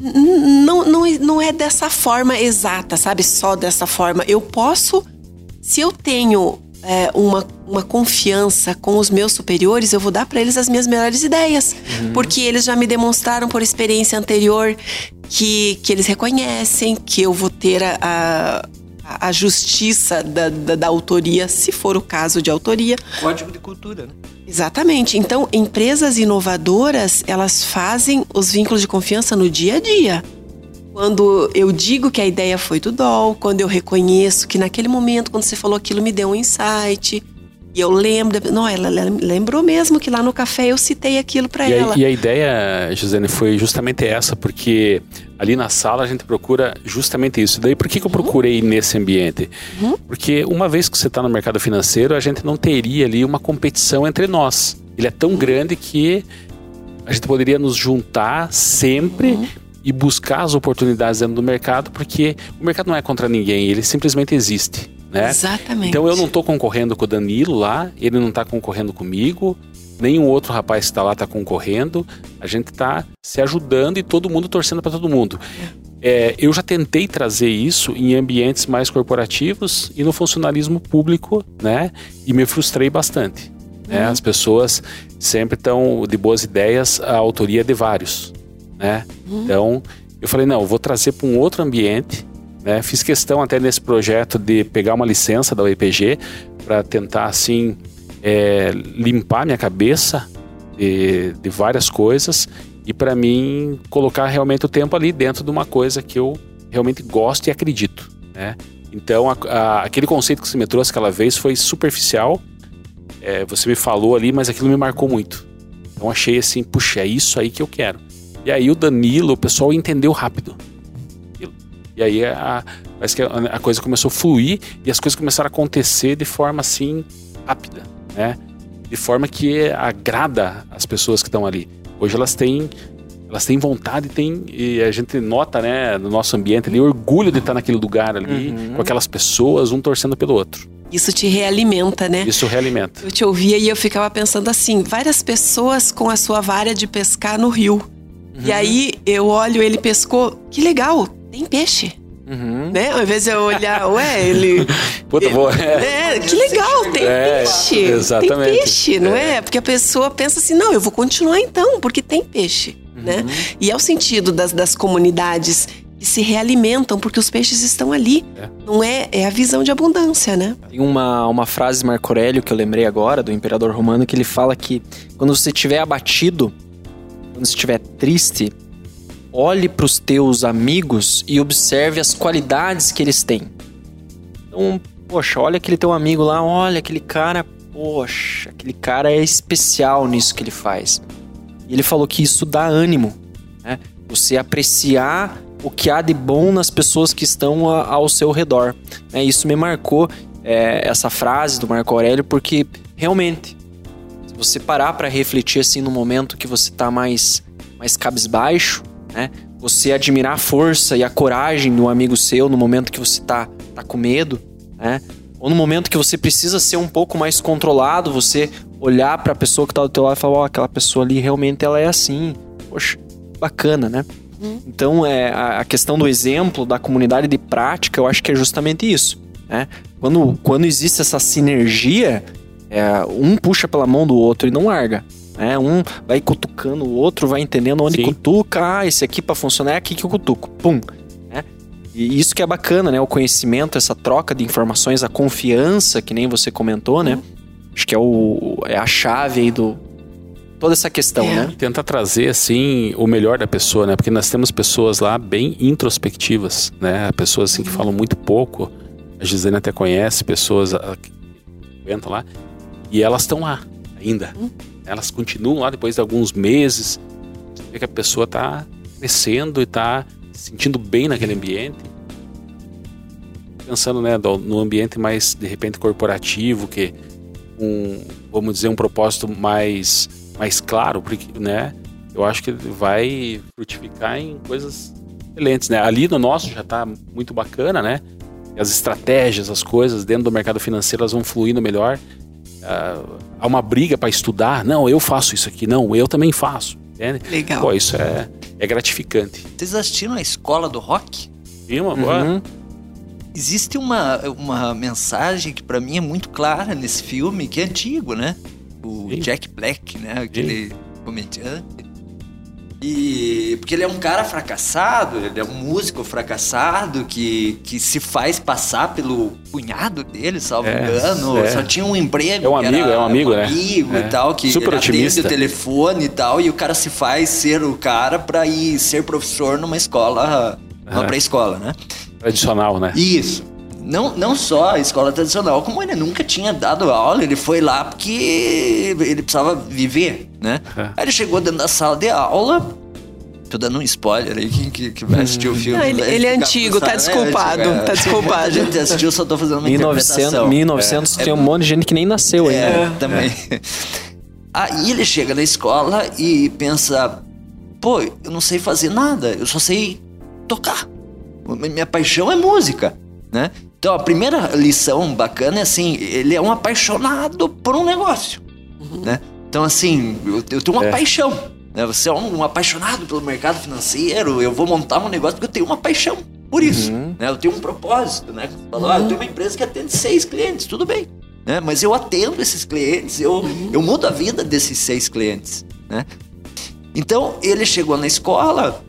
Não, não, não é dessa forma exata, sabe? Só dessa forma. Eu posso, se eu tenho é, uma, uma confiança com os meus superiores, eu vou dar para eles as minhas melhores ideias. Uhum. Porque eles já me demonstraram por experiência anterior que, que eles reconhecem, que eu vou ter a, a a justiça da, da, da, autoria, se for o caso de autoria. Código de cultura, né? Exatamente. Então, empresas inovadoras, elas fazem os vínculos de confiança no dia a dia. Quando eu digo que a ideia foi do DOL, quando eu reconheço que naquele momento, quando você falou aquilo, me deu um insight, e eu lembro, não, ela lembrou mesmo que lá no café eu citei aquilo para ela. A, e a ideia, Gisele, foi justamente essa, porque ali na sala a gente procura justamente isso. Daí por que, que eu procurei nesse ambiente? Uhum. Porque uma vez que você está no mercado financeiro, a gente não teria ali uma competição entre nós. Ele é tão grande que a gente poderia nos juntar sempre uhum. E buscar as oportunidades dentro do mercado, porque o mercado não é contra ninguém, ele simplesmente existe né? Exatamente. Então eu não estou concorrendo com o Danilo lá, ele não está concorrendo comigo, nenhum outro rapaz que está lá está concorrendo. A gente está se ajudando e todo mundo torcendo para todo mundo. É, eu já tentei trazer isso em ambientes mais corporativos e no funcionalismo público, né? E me frustrei bastante. Né? Uhum. As pessoas sempre estão de boas ideias, a autoria é de vários, né? Uhum. Então eu falei não, eu vou trazer para um outro ambiente né? Fiz questão até nesse projeto de pegar uma licença da UEPG para tentar assim é, limpar minha cabeça de, de várias coisas e para mim colocar realmente o tempo ali dentro de uma coisa que eu realmente gosto e acredito, né? Então a, a, aquele conceito que você me trouxe aquela vez foi superficial. É, você me falou ali, mas aquilo me marcou muito. Então achei assim, puxa, é isso aí que eu quero. E aí o Danilo, o pessoal entendeu rápido. E aí a, parece que a, coisa começou a fluir e as coisas começaram a acontecer de forma assim rápida, né? De forma que agrada as pessoas que estão ali. Hoje elas têm elas têm vontade têm, e a gente nota, né, no nosso ambiente ali, orgulho de estar naquele lugar ali, uhum. com aquelas pessoas, um torcendo pelo outro. Isso te realimenta, né? Isso realimenta. Eu te ouvia e eu ficava pensando assim: várias pessoas com a sua vara de pescar no rio. Uhum. E aí eu olho, ele pescou, que legal, tem peixe. Uhum. Né? Ao invés de eu olhar, ué, ele. (laughs) Puta, ele, (laughs) boa. É, que legal, tem é, peixe. Exatamente. Tem peixe, não é. é? Porque a pessoa pensa assim, não, eu vou continuar então, porque tem peixe. Uhum. Né? E é o sentido das, das comunidades que se realimentam porque os peixes estão ali. É. Não é, é a visão de abundância, né? Tem uma, uma frase de Marco Aurélio que eu lembrei agora, do imperador romano, que ele fala que quando você estiver abatido, estiver triste, olhe para os teus amigos e observe as qualidades que eles têm. Então, poxa, olha aquele teu amigo lá, olha aquele cara, poxa, aquele cara é especial nisso que ele faz. E ele falou que isso dá ânimo, né? Você apreciar o que há de bom nas pessoas que estão ao seu redor. É, isso me marcou, é, essa frase do Marco Aurélio, porque realmente, você parar para refletir assim no momento que você está mais, mais cabisbaixo, né? Você admirar a força e a coragem do amigo seu no momento que você está tá com medo, né? Ou no momento que você precisa ser um pouco mais controlado, você olhar para a pessoa que está do teu lado e falar, ó, oh, aquela pessoa ali realmente ela é assim. Poxa, bacana, né? Uhum. Então, é, a questão do exemplo, da comunidade de prática, eu acho que é justamente isso. Né? Quando, quando existe essa sinergia, é, um puxa pela mão do outro e não larga. Né? Um vai cutucando o outro, vai entendendo onde Sim. cutuca. Ah, esse aqui para funcionar é aqui que eu cutuco. Pum. Né? E isso que é bacana, né? O conhecimento, essa troca de informações, a confiança, que nem você comentou, né? Uhum. Acho que é, o, é a chave aí do, toda essa questão, é. né? Tenta trazer, assim, o melhor da pessoa, né? Porque nós temos pessoas lá bem introspectivas, né? Pessoas, assim, que falam muito pouco. A Gisele até conhece pessoas ah, que lá. E elas estão lá ainda. Hum. Elas continuam lá depois de alguns meses. Você vê que a pessoa está crescendo e está se sentindo bem naquele ambiente. Pensando, né, no ambiente mais, de repente, corporativo, que um, vamos dizer, um propósito mais mais claro, porque, né? Eu acho que vai frutificar em coisas excelentes, né? Ali no nosso já está muito bacana, né? As estratégias, as coisas dentro do mercado financeiro elas vão fluindo melhor. Uh, há uma briga para estudar. Não, eu faço isso aqui. Não, eu também faço. Entende? Legal. Pô, isso é, é gratificante. Vocês assistiram a Escola do Rock? Sim, uma boa. Uhum. Existe uma, uma mensagem que para mim é muito clara nesse filme, que é antigo, né? o Sim. Jack Black, né? Aquele Sim. comediante. E porque ele é um cara fracassado, ele é um músico fracassado que, que se faz passar pelo cunhado dele, salvo é, engano. É. Só tinha um emprego. É um amigo, é um amigo, um né? amigo é. e tal, que Super otimista. o telefone e tal, e o cara se faz ser o cara para ir ser professor numa escola, numa pré-escola, né? Tradicional, né? Isso não, não só a escola tradicional, como ele nunca tinha dado aula, ele foi lá porque ele precisava viver, né? É. Aí ele chegou dentro da sala de aula, Tô dando um spoiler aí, quem que, que vai assistir o filme. Não, ele, ele é antigo, tá desculpado. É, tá desculpado. (laughs) A gente assistiu, só tô fazendo uma 1900, 1900 é, tem um monte de gente que nem nasceu ainda. É, também. Aí ele chega na escola e pensa: pô, eu não sei fazer nada, eu só sei tocar. Minha paixão é música, né? Então a primeira lição bacana é assim, ele é um apaixonado por um negócio, uhum. né? Então assim, eu, eu tenho uma é. paixão, né? Você é um, um, apaixonado pelo mercado financeiro, eu vou montar um negócio porque eu tenho uma paixão por isso, uhum. né? Eu tenho um propósito, né? Você falou, uhum. ah, eu tenho uma empresa que atende seis clientes, tudo bem, né? Mas eu atendo esses clientes, eu, uhum. eu mudo a vida desses seis clientes, né? Então ele chegou na escola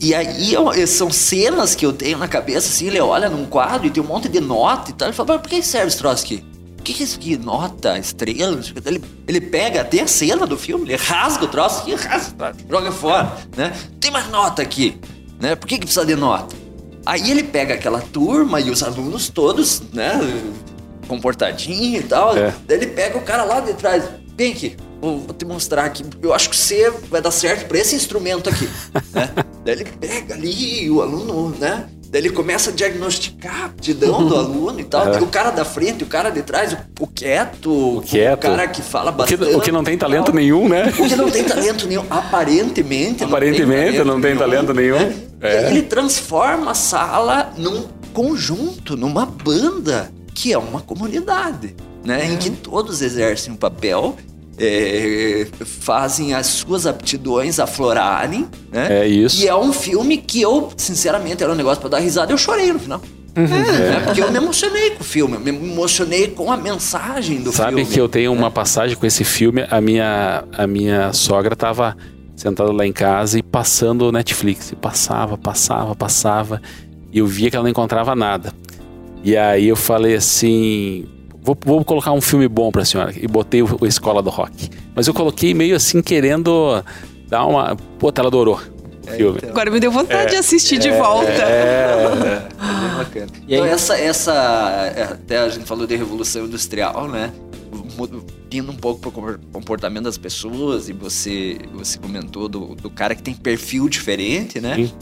e aí são cenas que eu tenho na cabeça, assim, ele olha num quadro e tem um monte de nota e tal. Ele fala, mas por que serve esse troço aqui? O que, que é isso aqui? Nota, estrela? Ele, ele pega até a cena do filme, ele rasga o troço aqui, rasga, joga fora, né? Tem mais nota aqui, né? Por que, que precisa de nota? Aí ele pega aquela turma e os alunos todos, né? Comportadinho e tal. É. Daí ele pega o cara lá de trás. Vem aqui, vou, vou te mostrar aqui. Eu acho que você vai dar certo para esse instrumento aqui. (laughs) né? Daí ele pega ali o aluno, né? Daí ele começa a diagnosticar a aptidão do (laughs) aluno e tal. É. Tem o cara da frente, o cara de trás, o, quieto, o quieto, o cara que fala bastante. O que, o que não tem talento nenhum, né? O que não tem talento nenhum. Aparentemente. (laughs) Aparentemente não tem talento, nenhum. Né? É. Ele transforma a sala num conjunto, numa banda que é uma comunidade, né? Em que todos exercem um papel é, fazem as suas aptidões aflorarem, né? É isso. E é um filme que eu, sinceramente, era um negócio para dar risada, eu chorei no final. Uhum. É, é. Porque eu me emocionei com o filme, eu me emocionei com a mensagem do Sabe filme. Sabe que eu tenho uma passagem com esse filme, a minha, a minha sogra tava sentada lá em casa e passando o Netflix. E passava, passava, passava. E eu via que ela não encontrava nada. E aí eu falei assim: vou, vou colocar um filme bom pra senhora. E botei o, o Escola do Rock. Mas eu coloquei meio assim, querendo dar uma. Pô, ela adorou. É, então. Agora me deu vontade é, de assistir é, de volta. É, (laughs) é, bacana. Então, essa, essa. É, até a gente falou de Revolução Industrial, né? Indo um pouco pro comportamento das pessoas, e você, você comentou do, do cara que tem perfil diferente, né? Sim.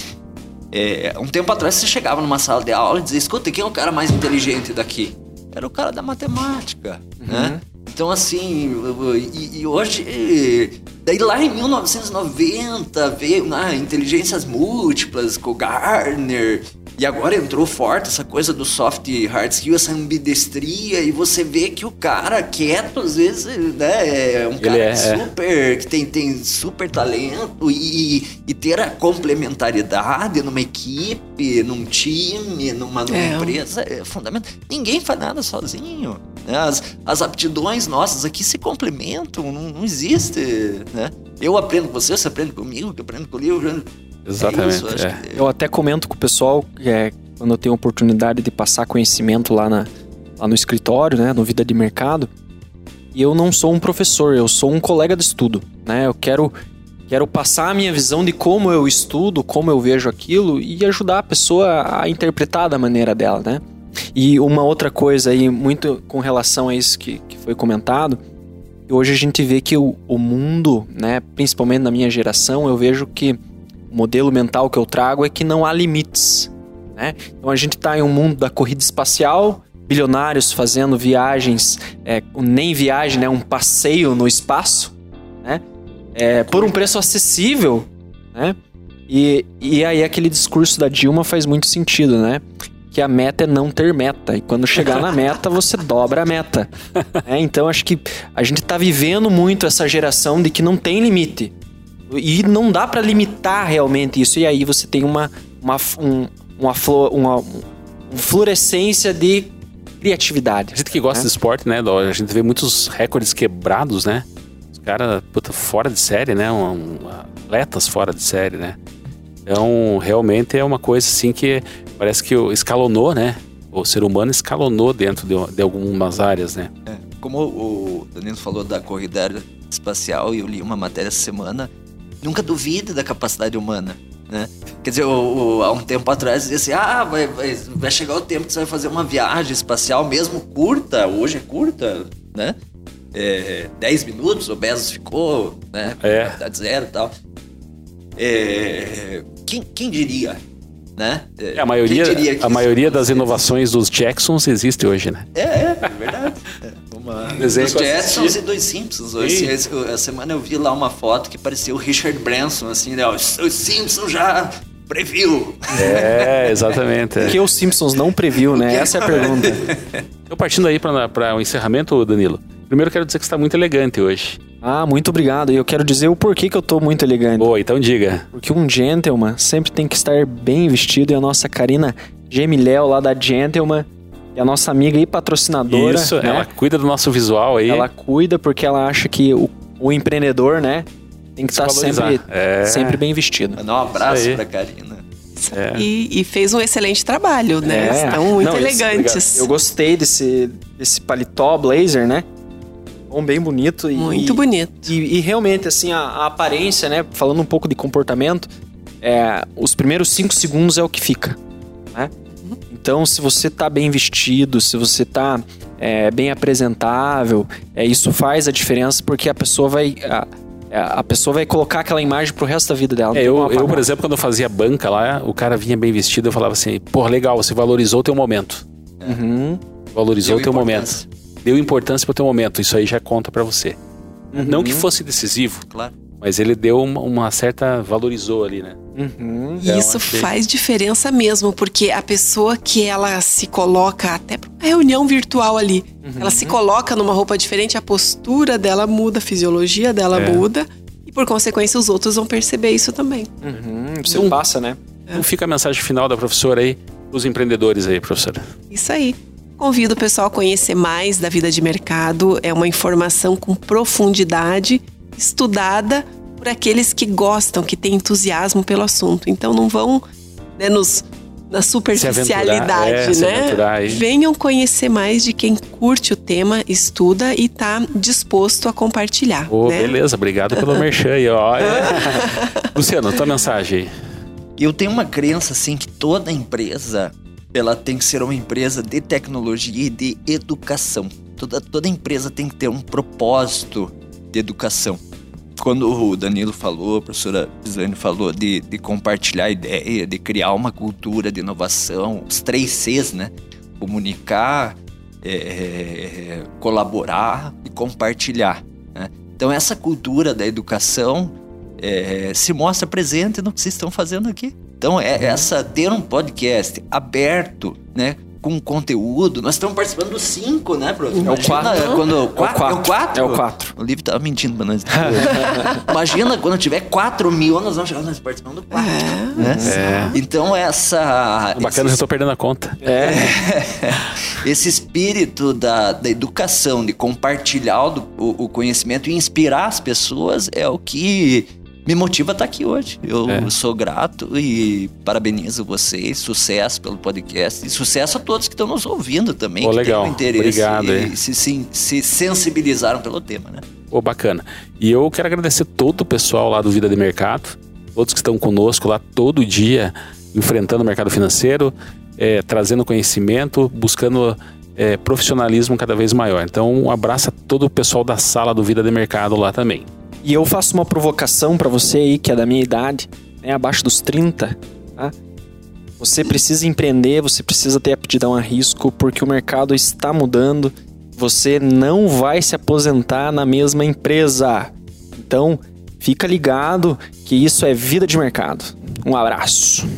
É, um tempo atrás você chegava numa sala de aula e dizia: escuta, quem é o cara mais inteligente daqui? Era o cara da matemática, uhum. né? Então, assim, e, e, hoje. Daí lá em 1990 veio né, inteligências múltiplas com o Gardner e agora entrou forte essa coisa do soft hard skill, essa ambidestria, e você vê que o cara quieto, às vezes, né, é um cara é, é, super, que tem, tem super talento, e, e ter a complementaridade numa equipe, num time, numa, numa é. empresa, é fundamental. Ninguém faz nada sozinho. Né? As, as aptidões nossas aqui se complementam, não, não existe, né? Eu aprendo com você, você aprende comigo, eu aprendo com o livro. Exatamente. É isso, é. Eu até comento com o pessoal, é, quando eu tenho a oportunidade de passar conhecimento lá, na, lá no escritório, né, no Vida de Mercado, e eu não sou um professor, eu sou um colega de estudo, né? Eu quero quero passar a minha visão de como eu estudo, como eu vejo aquilo e ajudar a pessoa a interpretar da maneira dela, né? E uma outra coisa aí, muito com relação a isso que, que foi comentado, hoje a gente vê que o, o mundo, né, principalmente na minha geração, eu vejo que o modelo mental que eu trago é que não há limites. Né? Então a gente está em um mundo da corrida espacial, bilionários fazendo viagens, é, nem viagem, né, um passeio no espaço, né? É, por um preço acessível, né? E, e aí aquele discurso da Dilma faz muito sentido, né? Que a meta é não ter meta. E quando chegar na meta, você dobra a meta. (laughs) É, então acho que a gente está vivendo muito essa geração de que não tem limite. E não dá para limitar realmente isso. E aí você tem uma, uma, um, uma, flor, uma, uma florescência de criatividade. A gente que gosta né? de esporte, né, A gente vê muitos recordes quebrados, né? Os caras, puta, fora de série, né? Um, um, atletas fora de série, né? Então, realmente é uma coisa assim que parece que escalonou, né? O ser humano escalonou dentro de, de algumas áreas, né? É, como o Danilo falou da corrida espacial, e eu li uma matéria essa semana nunca duvide da capacidade humana. Né? Quer dizer, o, o, há um tempo atrás dizia assim: ah, vai, vai, vai, chegar o tempo que você vai fazer uma viagem espacial, mesmo curta, hoje é curta, né? É, 10 minutos, o Bezos ficou, né? É. zero e tal. É, quem, quem diria? Né? É, a maioria, a maioria das inovações dos Jacksons existe hoje, né? É, é, é verdade. (laughs) É. Uma... Dos Jetsons e dos Simpsons. Esse, esse, a semana eu vi lá uma foto que parecia o Richard Branson, assim, né? Os, os Simpsons já previu. É, exatamente. O que os Simpsons não previu, né? Essa é a pergunta. (laughs) Eu partindo aí para o encerramento, Danilo. Primeiro quero dizer que você está muito elegante hoje. Ah, muito obrigado. E eu quero dizer o porquê que eu tô muito elegante. Boa, então diga. Porque um gentleman sempre tem que estar bem vestido e a nossa Karina Gemiléu lá da Gentleman é a nossa amiga e patrocinadora. Isso, né? ela cuida do nosso visual aí. Ela cuida porque ela acha que o, o empreendedor, né, tem que estar sempre, é. sempre bem vestido. Mandar um abraço pra Karina. É. E, e, fez um excelente trabalho, né? É. Estão muito Não, elegantes. Isso, eu gostei desse, desse paletó blazer, né? Bem bonito. E, muito bonito. E, e, realmente, assim, a, a, aparência, né? Falando um pouco de comportamento, é, os primeiros cinco segundos é o que fica, né? Então, se você está bem vestido, se você está é, bem apresentável, é, isso faz a diferença porque a pessoa vai. A, a pessoa vai colocar aquela imagem pro resto da vida dela. É, eu, eu, por exemplo, quando eu fazia banca lá, o cara vinha bem vestido, eu falava assim, pô, legal, você valorizou o teu momento. Uhum. Valorizou o teu momento. Deu importância pro teu momento. Isso aí já conta para você. Uhum. Não que fosse decisivo, claro. mas ele deu uma, uma certa. valorizou ali, né? Uhum. Então, Isso achei... faz diferença mesmo, porque a pessoa que ela se coloca até para uma reunião virtual ali, uhum. ela se coloca numa roupa diferente, a postura dela muda, a fisiologia dela é. muda, e por consequência os outros vão perceber isso também. Uhum. Você então, passa, né? Então fica a mensagem final da professora aí, os empreendedores aí, professora. Isso aí. Convido o pessoal a conhecer mais da vida de mercado. É uma informação com profundidade, estudada por aqueles que gostam, que têm entusiasmo pelo assunto. Então não vão né, nos, na superficialidade, se é, né? Venham conhecer mais de quem curte o tema, estuda e está disposto a compartilhar. Oh, né? Beleza, obrigado pelo merchan aí, ó. (laughs) Luciano, tua mensagem aí. Eu tenho uma crença assim que toda empresa ela tem que ser uma empresa de tecnologia e de educação. Toda, toda empresa tem que ter um propósito de educação. Quando o Danilo falou, a professora Pisani falou de, de compartilhar ideia, de criar uma cultura de inovação, os três Cs, né? Comunicar, é, colaborar e compartilhar. Né? Então, essa cultura da educação é, se mostra presente no que vocês estão fazendo aqui. Então, é, uhum. essa ter um podcast aberto, né? Com conteúdo. Nós estamos participando dos cinco, né, Bruno? É o quatro. Quando, é o quatro. É o quatro? É o quatro. O livro tava mentindo pra nós. (laughs) Imagina quando tiver quatro mil, nós vamos chegar, nós participando do quatro. É. Né? É. Então, essa. É bacana, esse... eu tô perdendo a conta. É. (laughs) esse espírito da, da educação, de compartilhar o, o conhecimento e inspirar as pessoas é o que me motiva a estar aqui hoje. Eu é. sou grato e parabenizo vocês. Sucesso pelo podcast e sucesso a todos que estão nos ouvindo também. Pô, que legal. Têm um interesse Obrigado. E se, se, se sensibilizaram pelo tema, né? Pô, bacana. E eu quero agradecer todo o pessoal lá do Vida de Mercado, todos que estão conosco lá todo dia, enfrentando o mercado financeiro, é, trazendo conhecimento, buscando é, profissionalismo cada vez maior. Então, um abraço a todo o pessoal da sala do Vida de Mercado lá também. E eu faço uma provocação para você aí, que é da minha idade, né, abaixo dos 30, tá? Você precisa empreender, você precisa ter aptidão a risco, porque o mercado está mudando. Você não vai se aposentar na mesma empresa. Então, fica ligado que isso é vida de mercado. Um abraço.